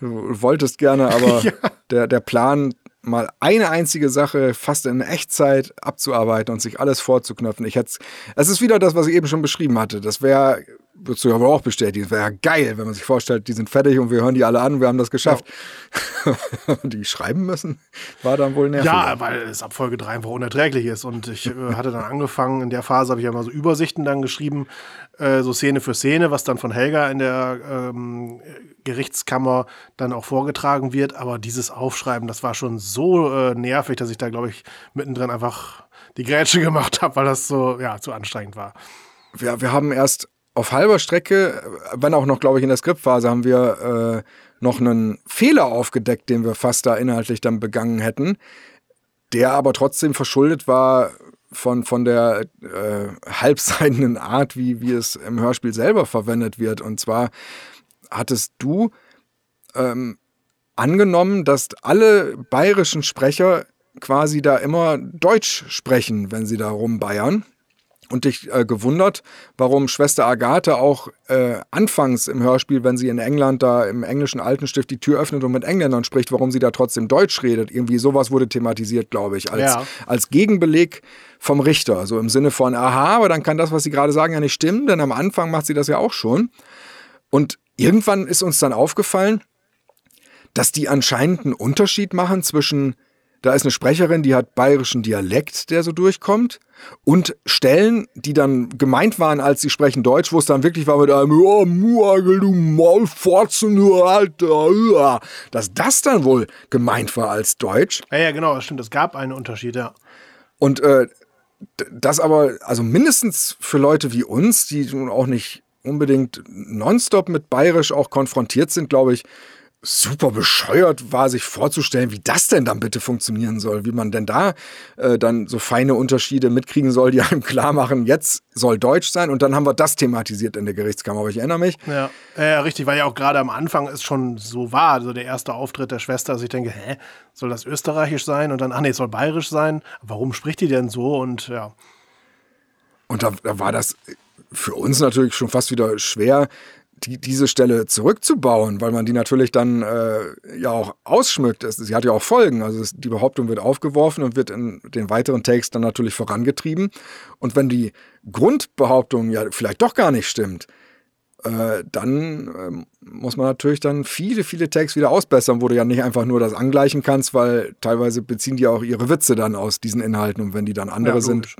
[SPEAKER 2] Du wolltest gerne, aber
[SPEAKER 3] Ja.
[SPEAKER 2] der, der Plan, mal eine einzige Sache fast in Echtzeit abzuarbeiten und sich alles vorzuknöpfen. Ich hätte es ist wieder das, was ich eben schon beschrieben hatte. Das wäre, würdest du ja wohl auch bestätigen, das wäre geil, wenn man sich vorstellt, die sind fertig und wir hören die alle an, wir haben das geschafft. die schreiben müssen, war dann wohl nervig.
[SPEAKER 3] Ja, weil es ab Folge 3 einfach unerträglich ist. Und ich äh, hatte dann angefangen, in der Phase habe ich ja mal so Übersichten dann geschrieben, äh, so Szene für Szene, was dann von Helga in der ähm, Gerichtskammer dann auch vorgetragen wird. Aber dieses Aufschreiben, das war schon so äh, nervig, dass ich da, glaube ich, mittendrin einfach die Grätsche gemacht habe, weil das so, ja, zu anstrengend war.
[SPEAKER 2] wir, wir haben erst auf halber Strecke, wenn auch noch, glaube ich, in der Skriptphase, haben wir äh, noch einen Fehler aufgedeckt, den wir fast da inhaltlich dann begangen hätten, der aber trotzdem verschuldet war von, von der äh, halbseidenen Art, wie, wie es im Hörspiel selber verwendet wird. Und zwar hattest du ähm, angenommen, dass alle bayerischen Sprecher quasi da immer Deutsch sprechen, wenn sie da rumbayern und dich äh, gewundert, warum Schwester Agathe auch äh, anfangs im Hörspiel, wenn sie in England da im englischen Altenstift die Tür öffnet und mit Engländern spricht, warum sie da trotzdem Deutsch redet. Irgendwie sowas wurde thematisiert, glaube ich, als,
[SPEAKER 3] Ja.
[SPEAKER 2] als Gegenbeleg vom Richter. So im Sinne von, aha, aber dann kann das, was sie gerade sagen, ja nicht stimmen, denn am Anfang macht sie das ja auch schon. Und irgendwann ist uns dann aufgefallen, dass die anscheinend einen Unterschied machen zwischen, da ist eine Sprecherin, die hat bayerischen Dialekt, der so durchkommt, und Stellen, die dann gemeint waren, als sie sprechen Deutsch, wo es dann wirklich war mit einem, oh, Muagel, du Maulforzen, Alter, ja. dass das dann wohl gemeint war als Deutsch.
[SPEAKER 3] Ja, ja, genau, das stimmt. Es gab einen Unterschied, ja.
[SPEAKER 2] Und äh, das aber, also mindestens für Leute wie uns, die nun auch nicht unbedingt nonstop mit Bayerisch auch konfrontiert sind, glaube ich, super bescheuert war, sich vorzustellen, wie das denn dann bitte funktionieren soll, wie man denn da äh, dann so feine Unterschiede mitkriegen soll, die einem klar machen, jetzt soll Deutsch sein und dann haben wir das thematisiert in der Gerichtskammer, aber ich erinnere mich.
[SPEAKER 3] Ja, ja, richtig, weil ja auch gerade am Anfang es schon so war, so der erste Auftritt der Schwester, dass ich denke, hä, soll das österreichisch sein? Und dann, ach nee, es soll bayerisch sein. Warum spricht die denn so? Und ja,
[SPEAKER 2] Und da, da war das für uns natürlich schon fast wieder schwer, die, diese Stelle zurückzubauen, weil man die natürlich dann äh, ja auch ausschmückt. Es, sie hat ja auch Folgen. Also es, die Behauptung wird aufgeworfen und wird in den weiteren Takes dann natürlich vorangetrieben. Und wenn die Grundbehauptung ja vielleicht doch gar nicht stimmt, äh, dann ähm, muss man natürlich dann viele, viele Takes wieder ausbessern, wo du ja nicht einfach nur das angleichen kannst, weil teilweise beziehen die auch ihre Witze dann aus diesen Inhalten und wenn die dann andere
[SPEAKER 3] Ja,
[SPEAKER 2] sind.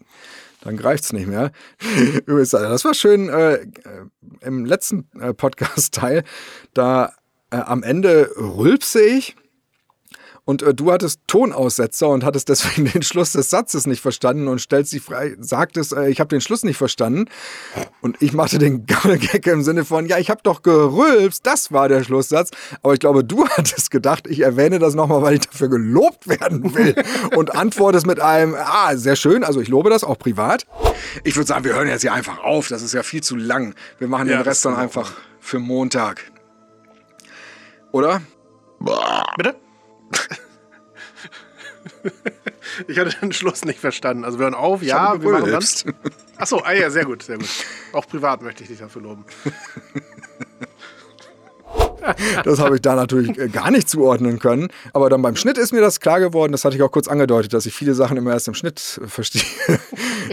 [SPEAKER 2] Dann greift's nicht mehr. Übrigens, das war schön äh, äh, im letzten äh, Podcast-Teil, da äh, am Ende rülpse ich und äh, du hattest Tonaussetzer und hattest deswegen den Schluss des Satzes nicht verstanden und stellst dich frei, sagtest, äh, ich habe den Schluss nicht verstanden. Und ich machte den Gammelgag im Sinne von, ja, ich habe doch gerülpst, das war der Schlusssatz. Aber ich glaube, du hattest gedacht, ich erwähne das nochmal, weil ich dafür gelobt werden will. und antwortest mit einem, ah, sehr schön, also ich lobe das auch privat. Ich würde sagen, wir hören jetzt hier einfach auf, das ist ja viel zu lang. Wir machen
[SPEAKER 3] Ja,
[SPEAKER 2] den Rest dann einfach für Montag. Oder?
[SPEAKER 3] bitte? ich hatte den Schluss nicht verstanden. Also wir hören auf, ja, wir machen dann. Achso, ah ja, sehr gut, sehr gut. Auch privat möchte ich dich dafür loben.
[SPEAKER 2] Das habe ich da natürlich äh, gar nicht zuordnen können. Aber dann beim Schnitt ist mir das klar geworden. Das hatte ich auch kurz angedeutet, dass ich viele Sachen immer erst im Schnitt äh, verstehe.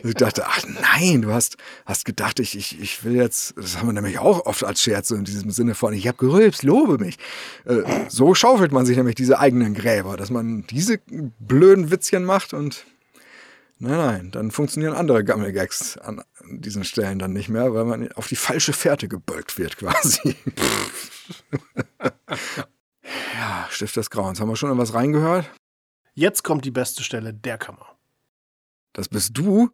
[SPEAKER 2] Ich dachte, ach nein, du hast, hast gedacht, ich, ich, ich will jetzt, das haben wir nämlich auch oft als Scherz so in diesem Sinne von, ich habe gerülpst, lobe mich. Äh, So schaufelt man sich nämlich diese eigenen Gräber, dass man diese blöden Witzchen macht und Nein, nein, dann funktionieren andere Gammelgags an diesen Stellen dann nicht mehr, weil man auf die falsche Fährte gebölkt wird quasi. ja, Stift des Grauens. Haben wir schon was reingehört?
[SPEAKER 3] Jetzt kommt die beste Stelle der Kammer.
[SPEAKER 2] Das bist du,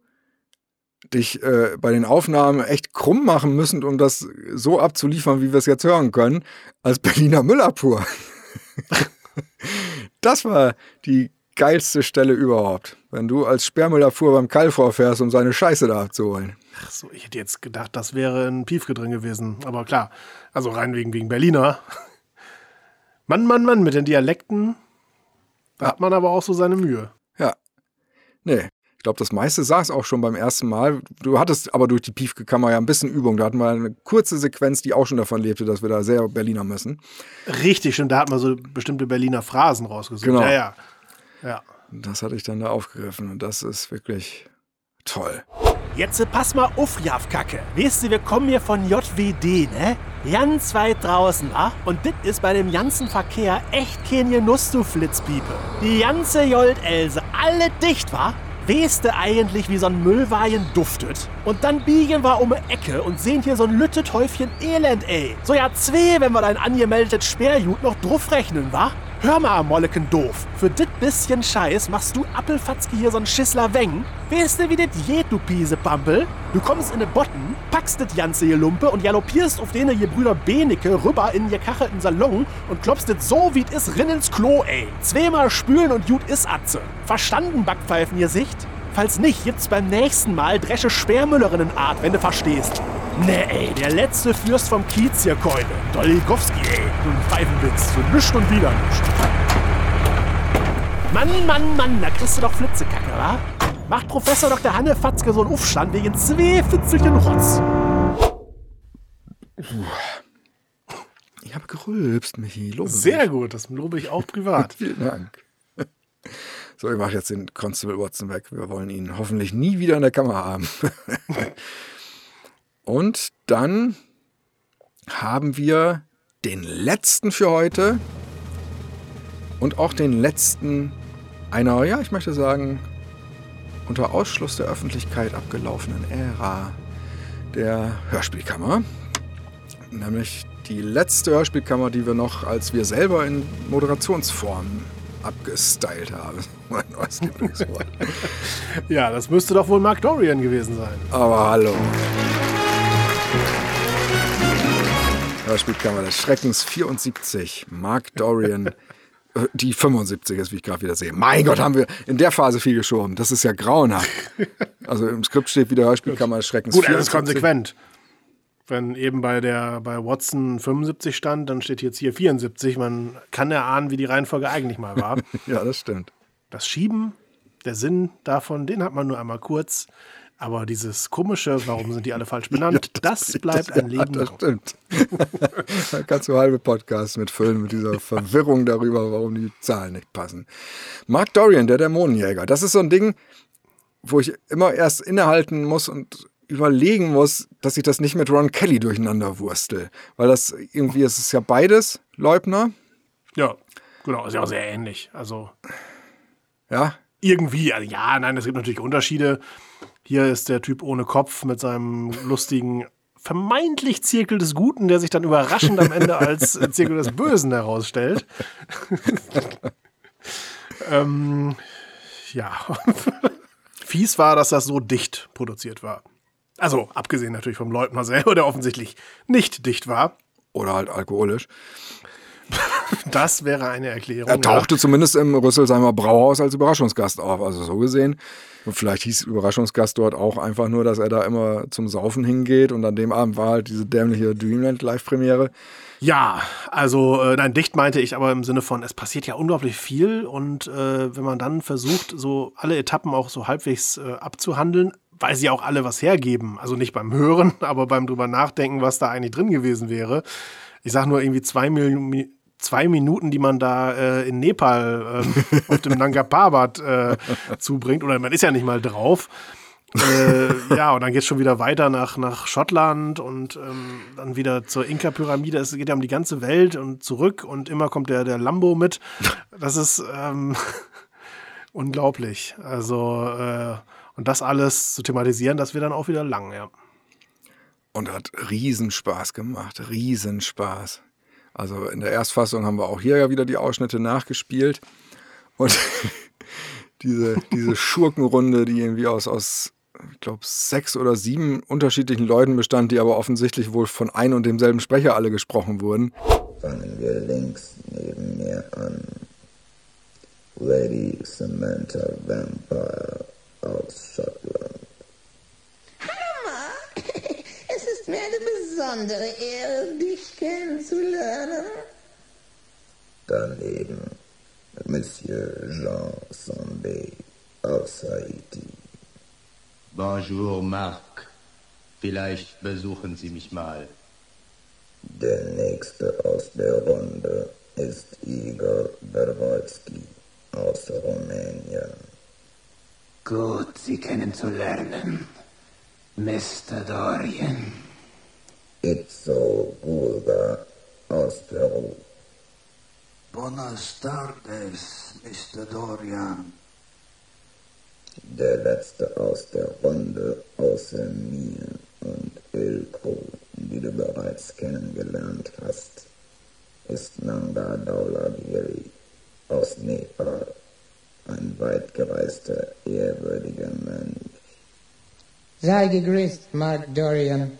[SPEAKER 2] dich äh, bei den Aufnahmen echt krumm machen müssen, um das so abzuliefern, wie wir es jetzt hören können, als Berliner Müllabfuhr. das war die geilste Stelle überhaupt. Wenn du als Sperrmüllabfuhr beim Keil vorfährst, um seine Scheiße da abzuholen.
[SPEAKER 3] Ach so, ich hätte jetzt gedacht, das wäre ein Piefke drin gewesen. Aber klar, also rein wegen, wegen Berliner. Mann, Mann, Mann, mit den Dialekten, da hat man aber auch so seine Mühe.
[SPEAKER 2] Ja. Nee. Ich glaube, das meiste saß auch schon beim ersten Mal. Du hattest aber durch die Piefke-Kammer ja ein bisschen Übung. Da hatten wir eine kurze Sequenz, die auch schon davon lebte, dass wir da sehr Berliner müssen.
[SPEAKER 3] Richtig, stimmt, da hat man so bestimmte Berliner Phrasen rausgesucht.
[SPEAKER 2] Genau.
[SPEAKER 3] Ja, ja. Ja.
[SPEAKER 2] Das hatte ich dann da aufgegriffen und das ist wirklich toll.
[SPEAKER 6] Jetzt äh, pass mal auf, Kacke. Weißt du, wir kommen hier von JWD, ne? Ganz weit draußen, wa? Und das ist bei dem ganzen Verkehr echt kein Genuss, du Flitzpiepe. Die ganze Jolt-Else, alle dicht, wa? Weißt du eigentlich, wie so ein Müllwagen duftet? Und dann biegen wir um die Ecke und sehen hier so ein lüttet Häufchen Elend, ey. So ja zwei, wenn wir dein angemeldetes Sperrjut noch drauf rechnen, wa? Hör mal, Molleken doof. Für dit bisschen Scheiß machst du Appelfatzke hier so'n Schissler Weng. Weißt du, wie dit geht, du Piesepampel? Du kommst in ne Botten, packst dit ganze hier Lumpe und galoppierst auf denen hier Brüder Benecke rüber in ihr kachelten Salon und klopfst dit so, wie is rin ins Klo, ey. Zweimal spülen und gut is Atze. Verstanden, Backpfeifen, ihr Sicht? Falls nicht, gibt's beim nächsten Mal dresche Sperrmüllerinnenart, wenn du verstehst. Nee, ey, der letzte Fürst vom Kiez hier, Keule. Dolikowski, ey. Du Pfeifenwitz. Für nischt und wieder nischt. Mann, Mann, Mann, da kriegst du doch Flitzekacke, wa? Macht Professor Dr. Hanne Fatzke so einen Aufstand wegen zwei Fitzelchen Rotz.
[SPEAKER 2] Ich habe gerülpst, Michi. Lobe
[SPEAKER 3] Sehr
[SPEAKER 2] mich.
[SPEAKER 3] gut, das lobe ich auch privat.
[SPEAKER 2] Vielen Dank. So, ich mache jetzt den Constable Watson weg. Wir wollen ihn hoffentlich nie wieder in der Kamera haben. Und dann haben wir den letzten für heute. und auch den letzten einer, ja, ich möchte sagen, unter Ausschluss der Öffentlichkeit abgelaufenen Ära der Hörspielkammer. Nämlich die letzte Hörspielkammer, die wir noch, als wir selber in Moderationsform abgestylt haben. Mein neues Lieblingswort.
[SPEAKER 3] Ja, das müsste doch wohl Mark Dorian gewesen sein.
[SPEAKER 2] Aber hallo. Hörspielkammer des Schreckens 74. Mark Dorian. Äh, Die 75 ist, wie ich gerade wieder sehe. Mein Gott, haben wir in der Phase viel geschoben. Das ist ja grauenhaft. Also im Skript steht wieder Hörspielkammer des Schreckens
[SPEAKER 3] Gut, er ist
[SPEAKER 2] 74.
[SPEAKER 3] konsequent. Wenn eben bei der bei Watson 75 stand, dann steht jetzt hier 74. Man kann erahnen, wie die Reihenfolge eigentlich mal war.
[SPEAKER 2] Ja, das stimmt.
[SPEAKER 3] Das Schieben, der Sinn davon, den hat man nur einmal kurz. Aber dieses komische, warum sind die alle falsch benannt, das, bleibt ein
[SPEAKER 2] Ja,
[SPEAKER 3] Leben
[SPEAKER 2] das
[SPEAKER 3] lang.
[SPEAKER 2] stimmt. da kannst du halbe Podcasts mitfüllen mit dieser Verwirrung darüber, warum die Zahlen nicht passen. Mark Dorian, der Dämonenjäger, das ist so ein Ding, wo ich immer erst innehalten muss und überlegen muss, dass ich das nicht mit Ron Kelly durcheinander wurstel. Weil das irgendwie, es ist ja beides Leubner,
[SPEAKER 3] Ja, genau, ist ja auch sehr ähnlich. Also
[SPEAKER 2] ja.
[SPEAKER 3] irgendwie, also ja, nein, es gibt natürlich Unterschiede. Hier ist der Typ ohne Kopf mit seinem lustigen, vermeintlich Zirkel des Guten, der sich dann überraschend am Ende als Zirkel des Bösen herausstellt. ähm, ja. Fies war, dass das so dicht produziert war. Also, abgesehen natürlich vom Leutner selber, der offensichtlich nicht dicht war.
[SPEAKER 2] Oder halt alkoholisch.
[SPEAKER 3] Das wäre eine Erklärung.
[SPEAKER 2] Er tauchte zumindest im Rüsselsheimer Brauhaus als Überraschungsgast auf. Also so gesehen. Und vielleicht hieß Überraschungsgast dort auch einfach nur, dass er da immer zum Saufen hingeht. Und an dem Abend war halt diese dämliche Dreamland Live-Premiere.
[SPEAKER 3] Ja, also äh, nein, dicht meinte ich aber im Sinne von, es passiert ja unglaublich viel und äh, wenn man dann versucht, so alle Etappen auch so halbwegs äh, abzuhandeln, weil sie auch alle was hergeben, also nicht beim Hören, aber beim drüber nachdenken, was da eigentlich drin gewesen wäre. Ich sag nur irgendwie zwei, Mil zwei Minuten, die man da äh, in Nepal ähm, auf dem Nanga Parbat äh, zubringt, oder man ist ja nicht mal drauf. äh, ja, und dann geht es schon wieder weiter nach, nach Schottland und ähm, dann wieder zur Inka-Pyramide. Es geht ja um die ganze Welt und zurück und immer kommt der, der Lambo mit. Das ist ähm, unglaublich. Also, äh, und das alles zu thematisieren, das wird dann auch wieder lang, ja.
[SPEAKER 2] Und hat Riesenspaß gemacht. Riesenspaß. Also in der Erstfassung haben wir auch hier ja wieder die Ausschnitte nachgespielt. Und diese, diese Schurkenrunde, die irgendwie aus, aus ich glaube, sechs oder sieben unterschiedlichen Leuten bestand, die aber offensichtlich wohl von ein und demselben Sprecher alle gesprochen wurden.
[SPEAKER 7] Fangen wir links neben mir an. Lady Samantha Vampire aus Schottland.
[SPEAKER 8] Hammer! Es ist mir eine besondere Ehre, dich kennenzulernen.
[SPEAKER 7] Daneben Monsieur Jean Sambé aus Haiti.
[SPEAKER 9] Bonjour, Marc. Vielleicht besuchen Sie mich mal.
[SPEAKER 7] Der nächste aus der Runde ist Igor Berwolski aus Rumänien.
[SPEAKER 10] Gut, Sie kennenzulernen. Mr. Dorian.
[SPEAKER 7] Itzo Bulga aus Peru.
[SPEAKER 10] Buenas tardes, Mr. Dorian.
[SPEAKER 7] Der letzte aus der Runde außer mir und Ilko, die du bereits kennengelernt hast, ist Nanga Daulagiri aus Nepal, ein weit gereister, ehrwürdiger Mönch.
[SPEAKER 11] Sei gegrüßt, Mark Dorian.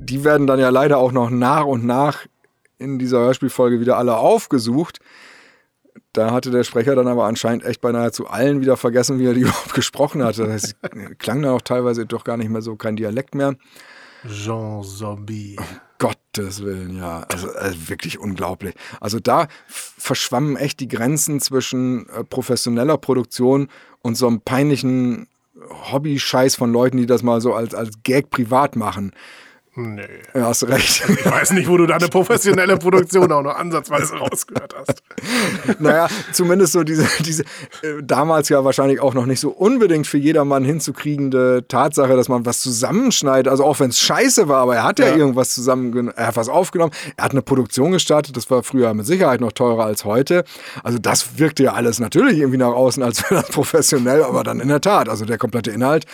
[SPEAKER 2] Die werden dann ja leider auch noch nach und nach in dieser Hörspielfolge wieder alle aufgesucht. Da hatte der Sprecher dann aber anscheinend echt bei nahezu allen wieder vergessen, wie er die überhaupt gesprochen hatte. Das heißt, klang dann auch teilweise doch gar nicht mehr so, kein Dialekt mehr.
[SPEAKER 3] Jean Zombie.
[SPEAKER 2] Gottes Willen, ja. Also, also wirklich unglaublich. Also da verschwammen echt die Grenzen zwischen äh, professioneller Produktion und so einem peinlichen Hobby-Scheiß von Leuten, die das mal so als, als Gag privat machen.
[SPEAKER 3] Nee.
[SPEAKER 2] Ja, hast recht.
[SPEAKER 3] Ich weiß nicht, wo du deine professionelle Produktion auch nur ansatzweise rausgehört hast.
[SPEAKER 2] naja, zumindest so diese, diese äh, damals ja wahrscheinlich auch noch nicht so unbedingt für jedermann hinzukriegende Tatsache, dass man was zusammenschneidet. Also auch wenn es scheiße war, aber er hat ja,
[SPEAKER 3] Ja.
[SPEAKER 2] irgendwas zusammen, er hat was aufgenommen, er hat eine Produktion gestartet, das war früher mit Sicherheit noch teurer als heute. Also das wirkte ja alles natürlich irgendwie nach außen, als wäre das professionell, aber dann in der Tat, also der komplette Inhalt.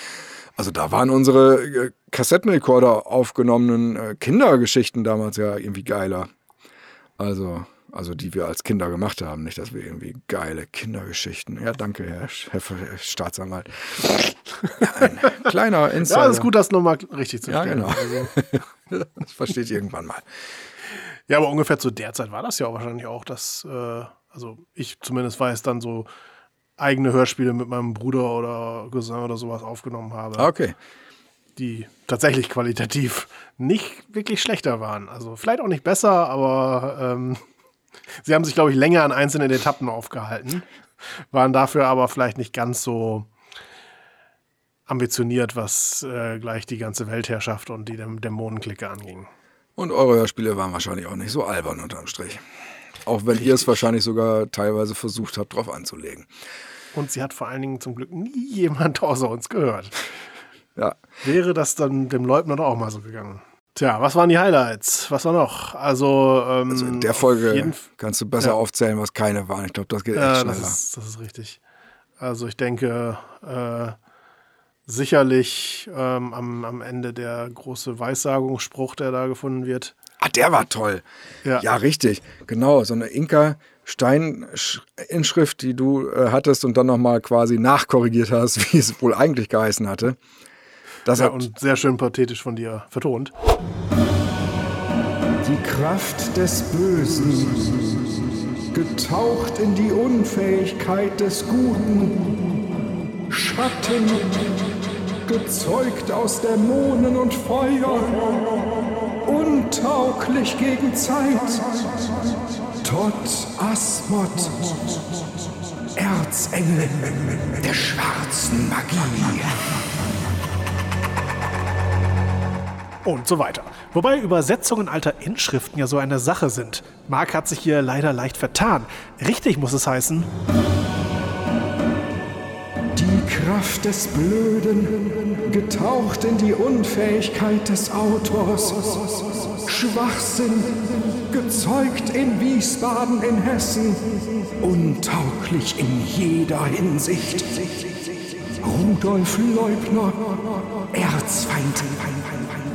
[SPEAKER 2] Also da waren unsere äh, Kassettenrekorder aufgenommenen äh, Kindergeschichten damals ja irgendwie geiler. Also, also die wir als Kinder gemacht haben, nicht, dass wir irgendwie geile Kindergeschichten. Ja, danke, Herr, Herr, Herr Staatsanwalt. Ja, ein kleiner Insider.
[SPEAKER 3] Ja, ist gut, das nochmal richtig zu
[SPEAKER 2] Ja,
[SPEAKER 3] stellen.
[SPEAKER 2] genau.
[SPEAKER 3] Also,
[SPEAKER 2] Das versteht irgendwann mal.
[SPEAKER 3] ja, aber ungefähr zu der Zeit war das ja auch wahrscheinlich auch, dass, äh, also ich zumindest weiß, dann so eigene Hörspiele mit meinem Bruder oder Cousin oder sowas aufgenommen habe.
[SPEAKER 2] Okay.
[SPEAKER 3] die tatsächlich qualitativ nicht wirklich schlechter waren. Also vielleicht auch nicht besser, aber ähm, sie haben sich, glaube ich, länger an einzelnen Etappen aufgehalten, waren dafür aber vielleicht nicht ganz so ambitioniert, was äh, gleich die ganze Weltherrschaft und die Däm- Dämonenklicke anging.
[SPEAKER 2] Und eure Hörspiele waren wahrscheinlich auch nicht so albern unterm Strich. Auch wenn ihr es wahrscheinlich sogar teilweise versucht habt, drauf anzulegen.
[SPEAKER 3] Und sie hat vor allen Dingen zum Glück nie jemand außer uns gehört.
[SPEAKER 2] Ja.
[SPEAKER 3] Wäre das dann dem Leutnant auch mal so gegangen? Tja, was waren die Highlights? Was war noch? Also, ähm,
[SPEAKER 2] Also in der Folge kannst du besser
[SPEAKER 3] Ja.
[SPEAKER 2] aufzählen, was keine waren. Ich glaube, das geht echt
[SPEAKER 3] Ja,
[SPEAKER 2] schneller.
[SPEAKER 3] das ist, das ist richtig. Also ich denke, äh, sicherlich ähm, am, am Ende der große Weissagungsspruch, der da gefunden wird.
[SPEAKER 2] Ah, der war toll.
[SPEAKER 3] Ja.
[SPEAKER 2] Ja, richtig. Genau, so eine Inka-Stein-Inschrift, die du äh, hattest und dann nochmal quasi nachkorrigiert hast, wie es wohl eigentlich geheißen hatte. Das
[SPEAKER 3] Ja,
[SPEAKER 2] hat,
[SPEAKER 3] und sehr schön pathetisch von dir vertont.
[SPEAKER 5] Die Kraft des Bösen, getaucht in die Unfähigkeit des Guten, Schatten, gezeugt aus Dämonen und Feuer, untauglich gegen Zeit, Tot Asmod, Erzengel der schwarzen Magie.
[SPEAKER 6] Und so weiter. Wobei Übersetzungen alter Inschriften ja so eine Sache sind. Mark hat sich hier leider leicht vertan. Richtig muss es heißen.
[SPEAKER 5] Die Kraft des Blöden, getaucht in die Unfähigkeit des Autors. Schwachsinn, gezeugt in Wiesbaden in Hessen. Untauglich in jeder Hinsicht. Rudolf Leubner, Erzfeind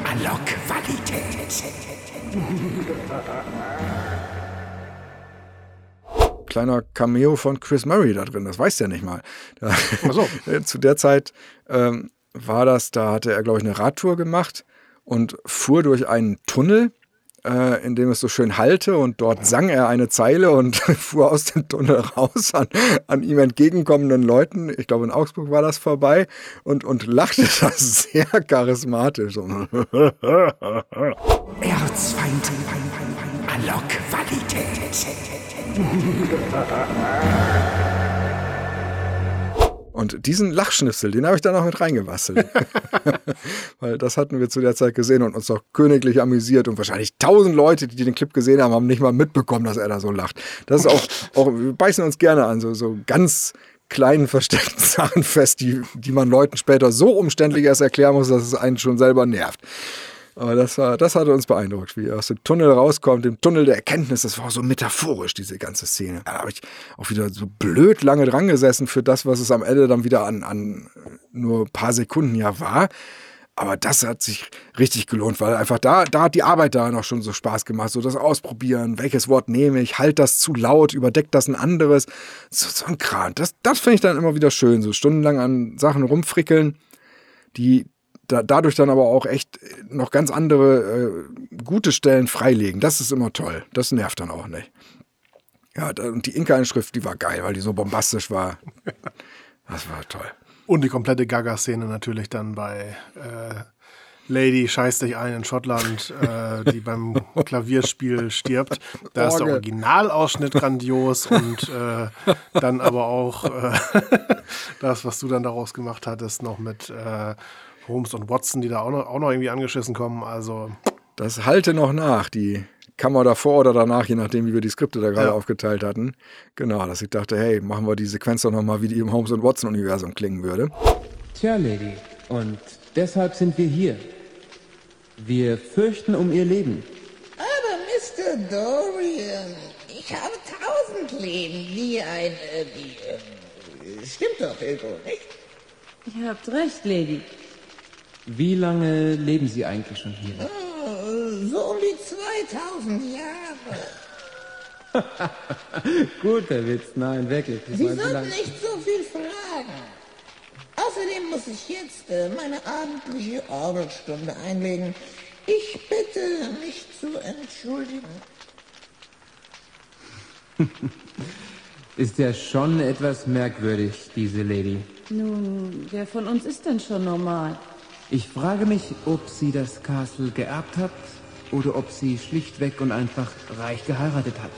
[SPEAKER 5] aller Qualität.
[SPEAKER 2] kleiner Cameo von Chris Murray da drin, das weiß der nicht mal. Da,
[SPEAKER 3] Ach so.
[SPEAKER 2] Zu der Zeit ähm, war das, da hatte er, glaube ich, eine Radtour gemacht und fuhr durch einen Tunnel, äh, in dem es so schön hallte und dort sang er eine Zeile und fuhr aus dem Tunnel raus an, an ihm entgegenkommenden Leuten, ich glaube in Augsburg war das vorbei, und, und lachte das sehr charismatisch. So.
[SPEAKER 5] Erzfeind aller Qualität.
[SPEAKER 2] Und diesen Lachschnipsel, den habe ich da noch mit reingebastelt. Weil das hatten wir zu der Zeit gesehen und uns doch königlich amüsiert. Und wahrscheinlich tausend Leute, die den Clip gesehen haben, haben nicht mal mitbekommen, dass er da so lacht. Das ist auch, auch wir beißen uns gerne an, so, so ganz kleinen versteckten Sachen fest, die, die man Leuten später so umständlich erst erklären muss, dass es einen schon selber nervt. Aber das, war, das hatte uns beeindruckt, wie er aus dem Tunnel rauskommt, dem Tunnel der Erkenntnis. Das war so metaphorisch, diese ganze Szene. Da habe ich auch wieder so blöd lange dran gesessen für das, was es am Ende dann wieder an, an nur ein paar Sekunden ja war. Aber das hat sich richtig gelohnt, weil einfach da, da hat die Arbeit da noch schon so Spaß gemacht. So das Ausprobieren, welches Wort nehme ich, halt das zu laut, überdeckt das ein anderes. So, so ein Kran. Das, das finde ich dann immer wieder schön. So stundenlang an Sachen rumfrickeln, die da, dadurch dann aber auch echt noch ganz andere äh, gute Stellen freilegen. Das ist immer toll. Das nervt dann auch nicht. Ja, da, und die Inka-Inschrift, die war geil, weil die so bombastisch war. Das war toll.
[SPEAKER 3] Und die komplette Gaga-Szene natürlich dann bei äh, Lady scheißt dich ein in Schottland, äh, die beim Klavierspiel stirbt. Da ist der. Originalausschnitt grandios und äh, dann aber auch äh, das, was du dann daraus gemacht hattest, noch mit äh, Holmes und Watson, die da auch noch, auch noch irgendwie angeschissen kommen. Also.
[SPEAKER 2] Das halte noch nach, die Kammer davor oder danach, je nachdem, wie wir die Skripte da gerade ja. aufgeteilt hatten. Genau, dass ich dachte, hey, machen wir die Sequenz doch nochmal, wie die im Holmes und Watson-Universum klingen würde.
[SPEAKER 12] Tja, Lady, und deshalb sind wir hier. Wir fürchten um ihr Leben.
[SPEAKER 8] Aber Mr. Dorian, ich habe tausend Leben, wie ein, äh, wie, äh, stimmt doch, Ilko, nicht?
[SPEAKER 13] Ihr habt recht, Lady.
[SPEAKER 12] Wie lange leben Sie eigentlich schon hier?
[SPEAKER 8] Oh, so um die 2000 Jahre.
[SPEAKER 12] Guter Witz, nein, wirklich.
[SPEAKER 8] Sie sollten nicht so viel fragen. Außerdem muss ich jetzt äh, meine abendliche Orgelstunde einlegen. Ich bitte, mich zu entschuldigen.
[SPEAKER 12] Ist ja schon etwas merkwürdig, diese Lady.
[SPEAKER 13] Nun, wer von uns ist denn schon normal?
[SPEAKER 12] Ich frage mich, ob sie das Castle geerbt hat oder ob sie schlichtweg und einfach reich geheiratet hat.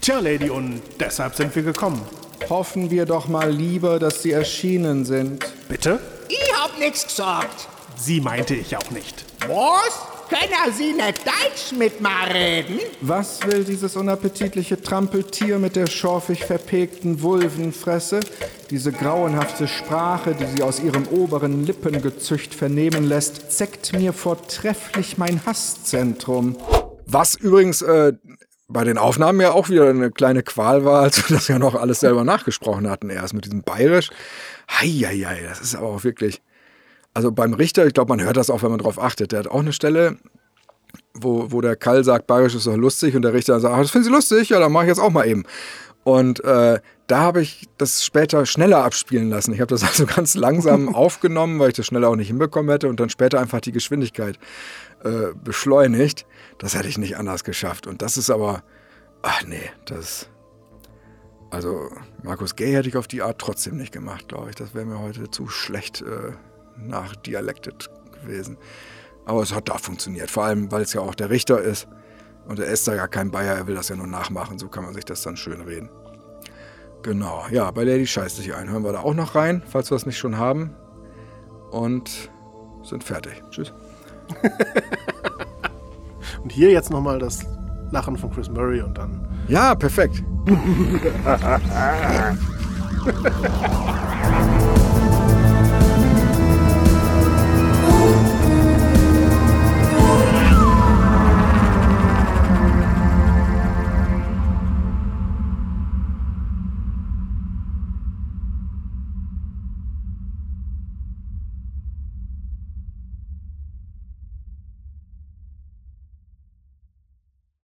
[SPEAKER 3] Tja, Lady, und deshalb sind wir gekommen.
[SPEAKER 5] Hoffen wir doch mal lieber, dass sie erschienen sind.
[SPEAKER 3] Bitte?
[SPEAKER 6] Ich hab nichts gesagt.
[SPEAKER 3] Sie meinte ich auch nicht.
[SPEAKER 6] Was? Können Sie nicht Deutsch mit mir reden?
[SPEAKER 5] Was will dieses unappetitliche Trampeltier mit der schorfig verpegten Vulvenfresse? Diese grauenhafte Sprache, die sie aus ihrem oberen Lippengezücht vernehmen lässt, zeckt mir vortrefflich mein Hasszentrum.
[SPEAKER 2] Was übrigens äh, bei den Aufnahmen ja auch wieder eine kleine Qual war, als wir das ja noch alles selber nachgesprochen hatten, erst mit diesem Bayerisch. Heieiei, das ist aber auch wirklich. Also beim Richter, ich glaube, man hört das auch, wenn man darauf achtet. Der hat auch eine Stelle, wo, wo der Kall sagt, Bayerisch ist doch lustig und der Richter sagt, das finden Sie lustig? Ja, dann mache ich jetzt auch mal eben. Und äh, da habe ich das später schneller abspielen lassen. Ich habe das also ganz langsam aufgenommen, weil ich das schneller auch nicht hinbekommen hätte und dann später einfach die Geschwindigkeit äh, beschleunigt. Das hätte ich nicht anders geschafft. Und das ist aber, ach nee, das. Also Markus Gay hätte ich auf die Art trotzdem nicht gemacht, glaube ich. Das wäre mir heute zu schlecht äh, nachdialektet gewesen. Aber es hat da funktioniert. Vor allem, weil es ja auch der Richter ist. Und er ist da ja kein Bayer, er will das ja nur nachmachen. So kann man sich das dann schön reden. Genau, ja, bei Lady scheißt sich ein. Hören wir da auch noch rein, falls wir es nicht schon haben. Und sind fertig. Tschüss.
[SPEAKER 3] und hier jetzt nochmal das Lachen von Chris Murray und dann.
[SPEAKER 2] Ja, perfekt.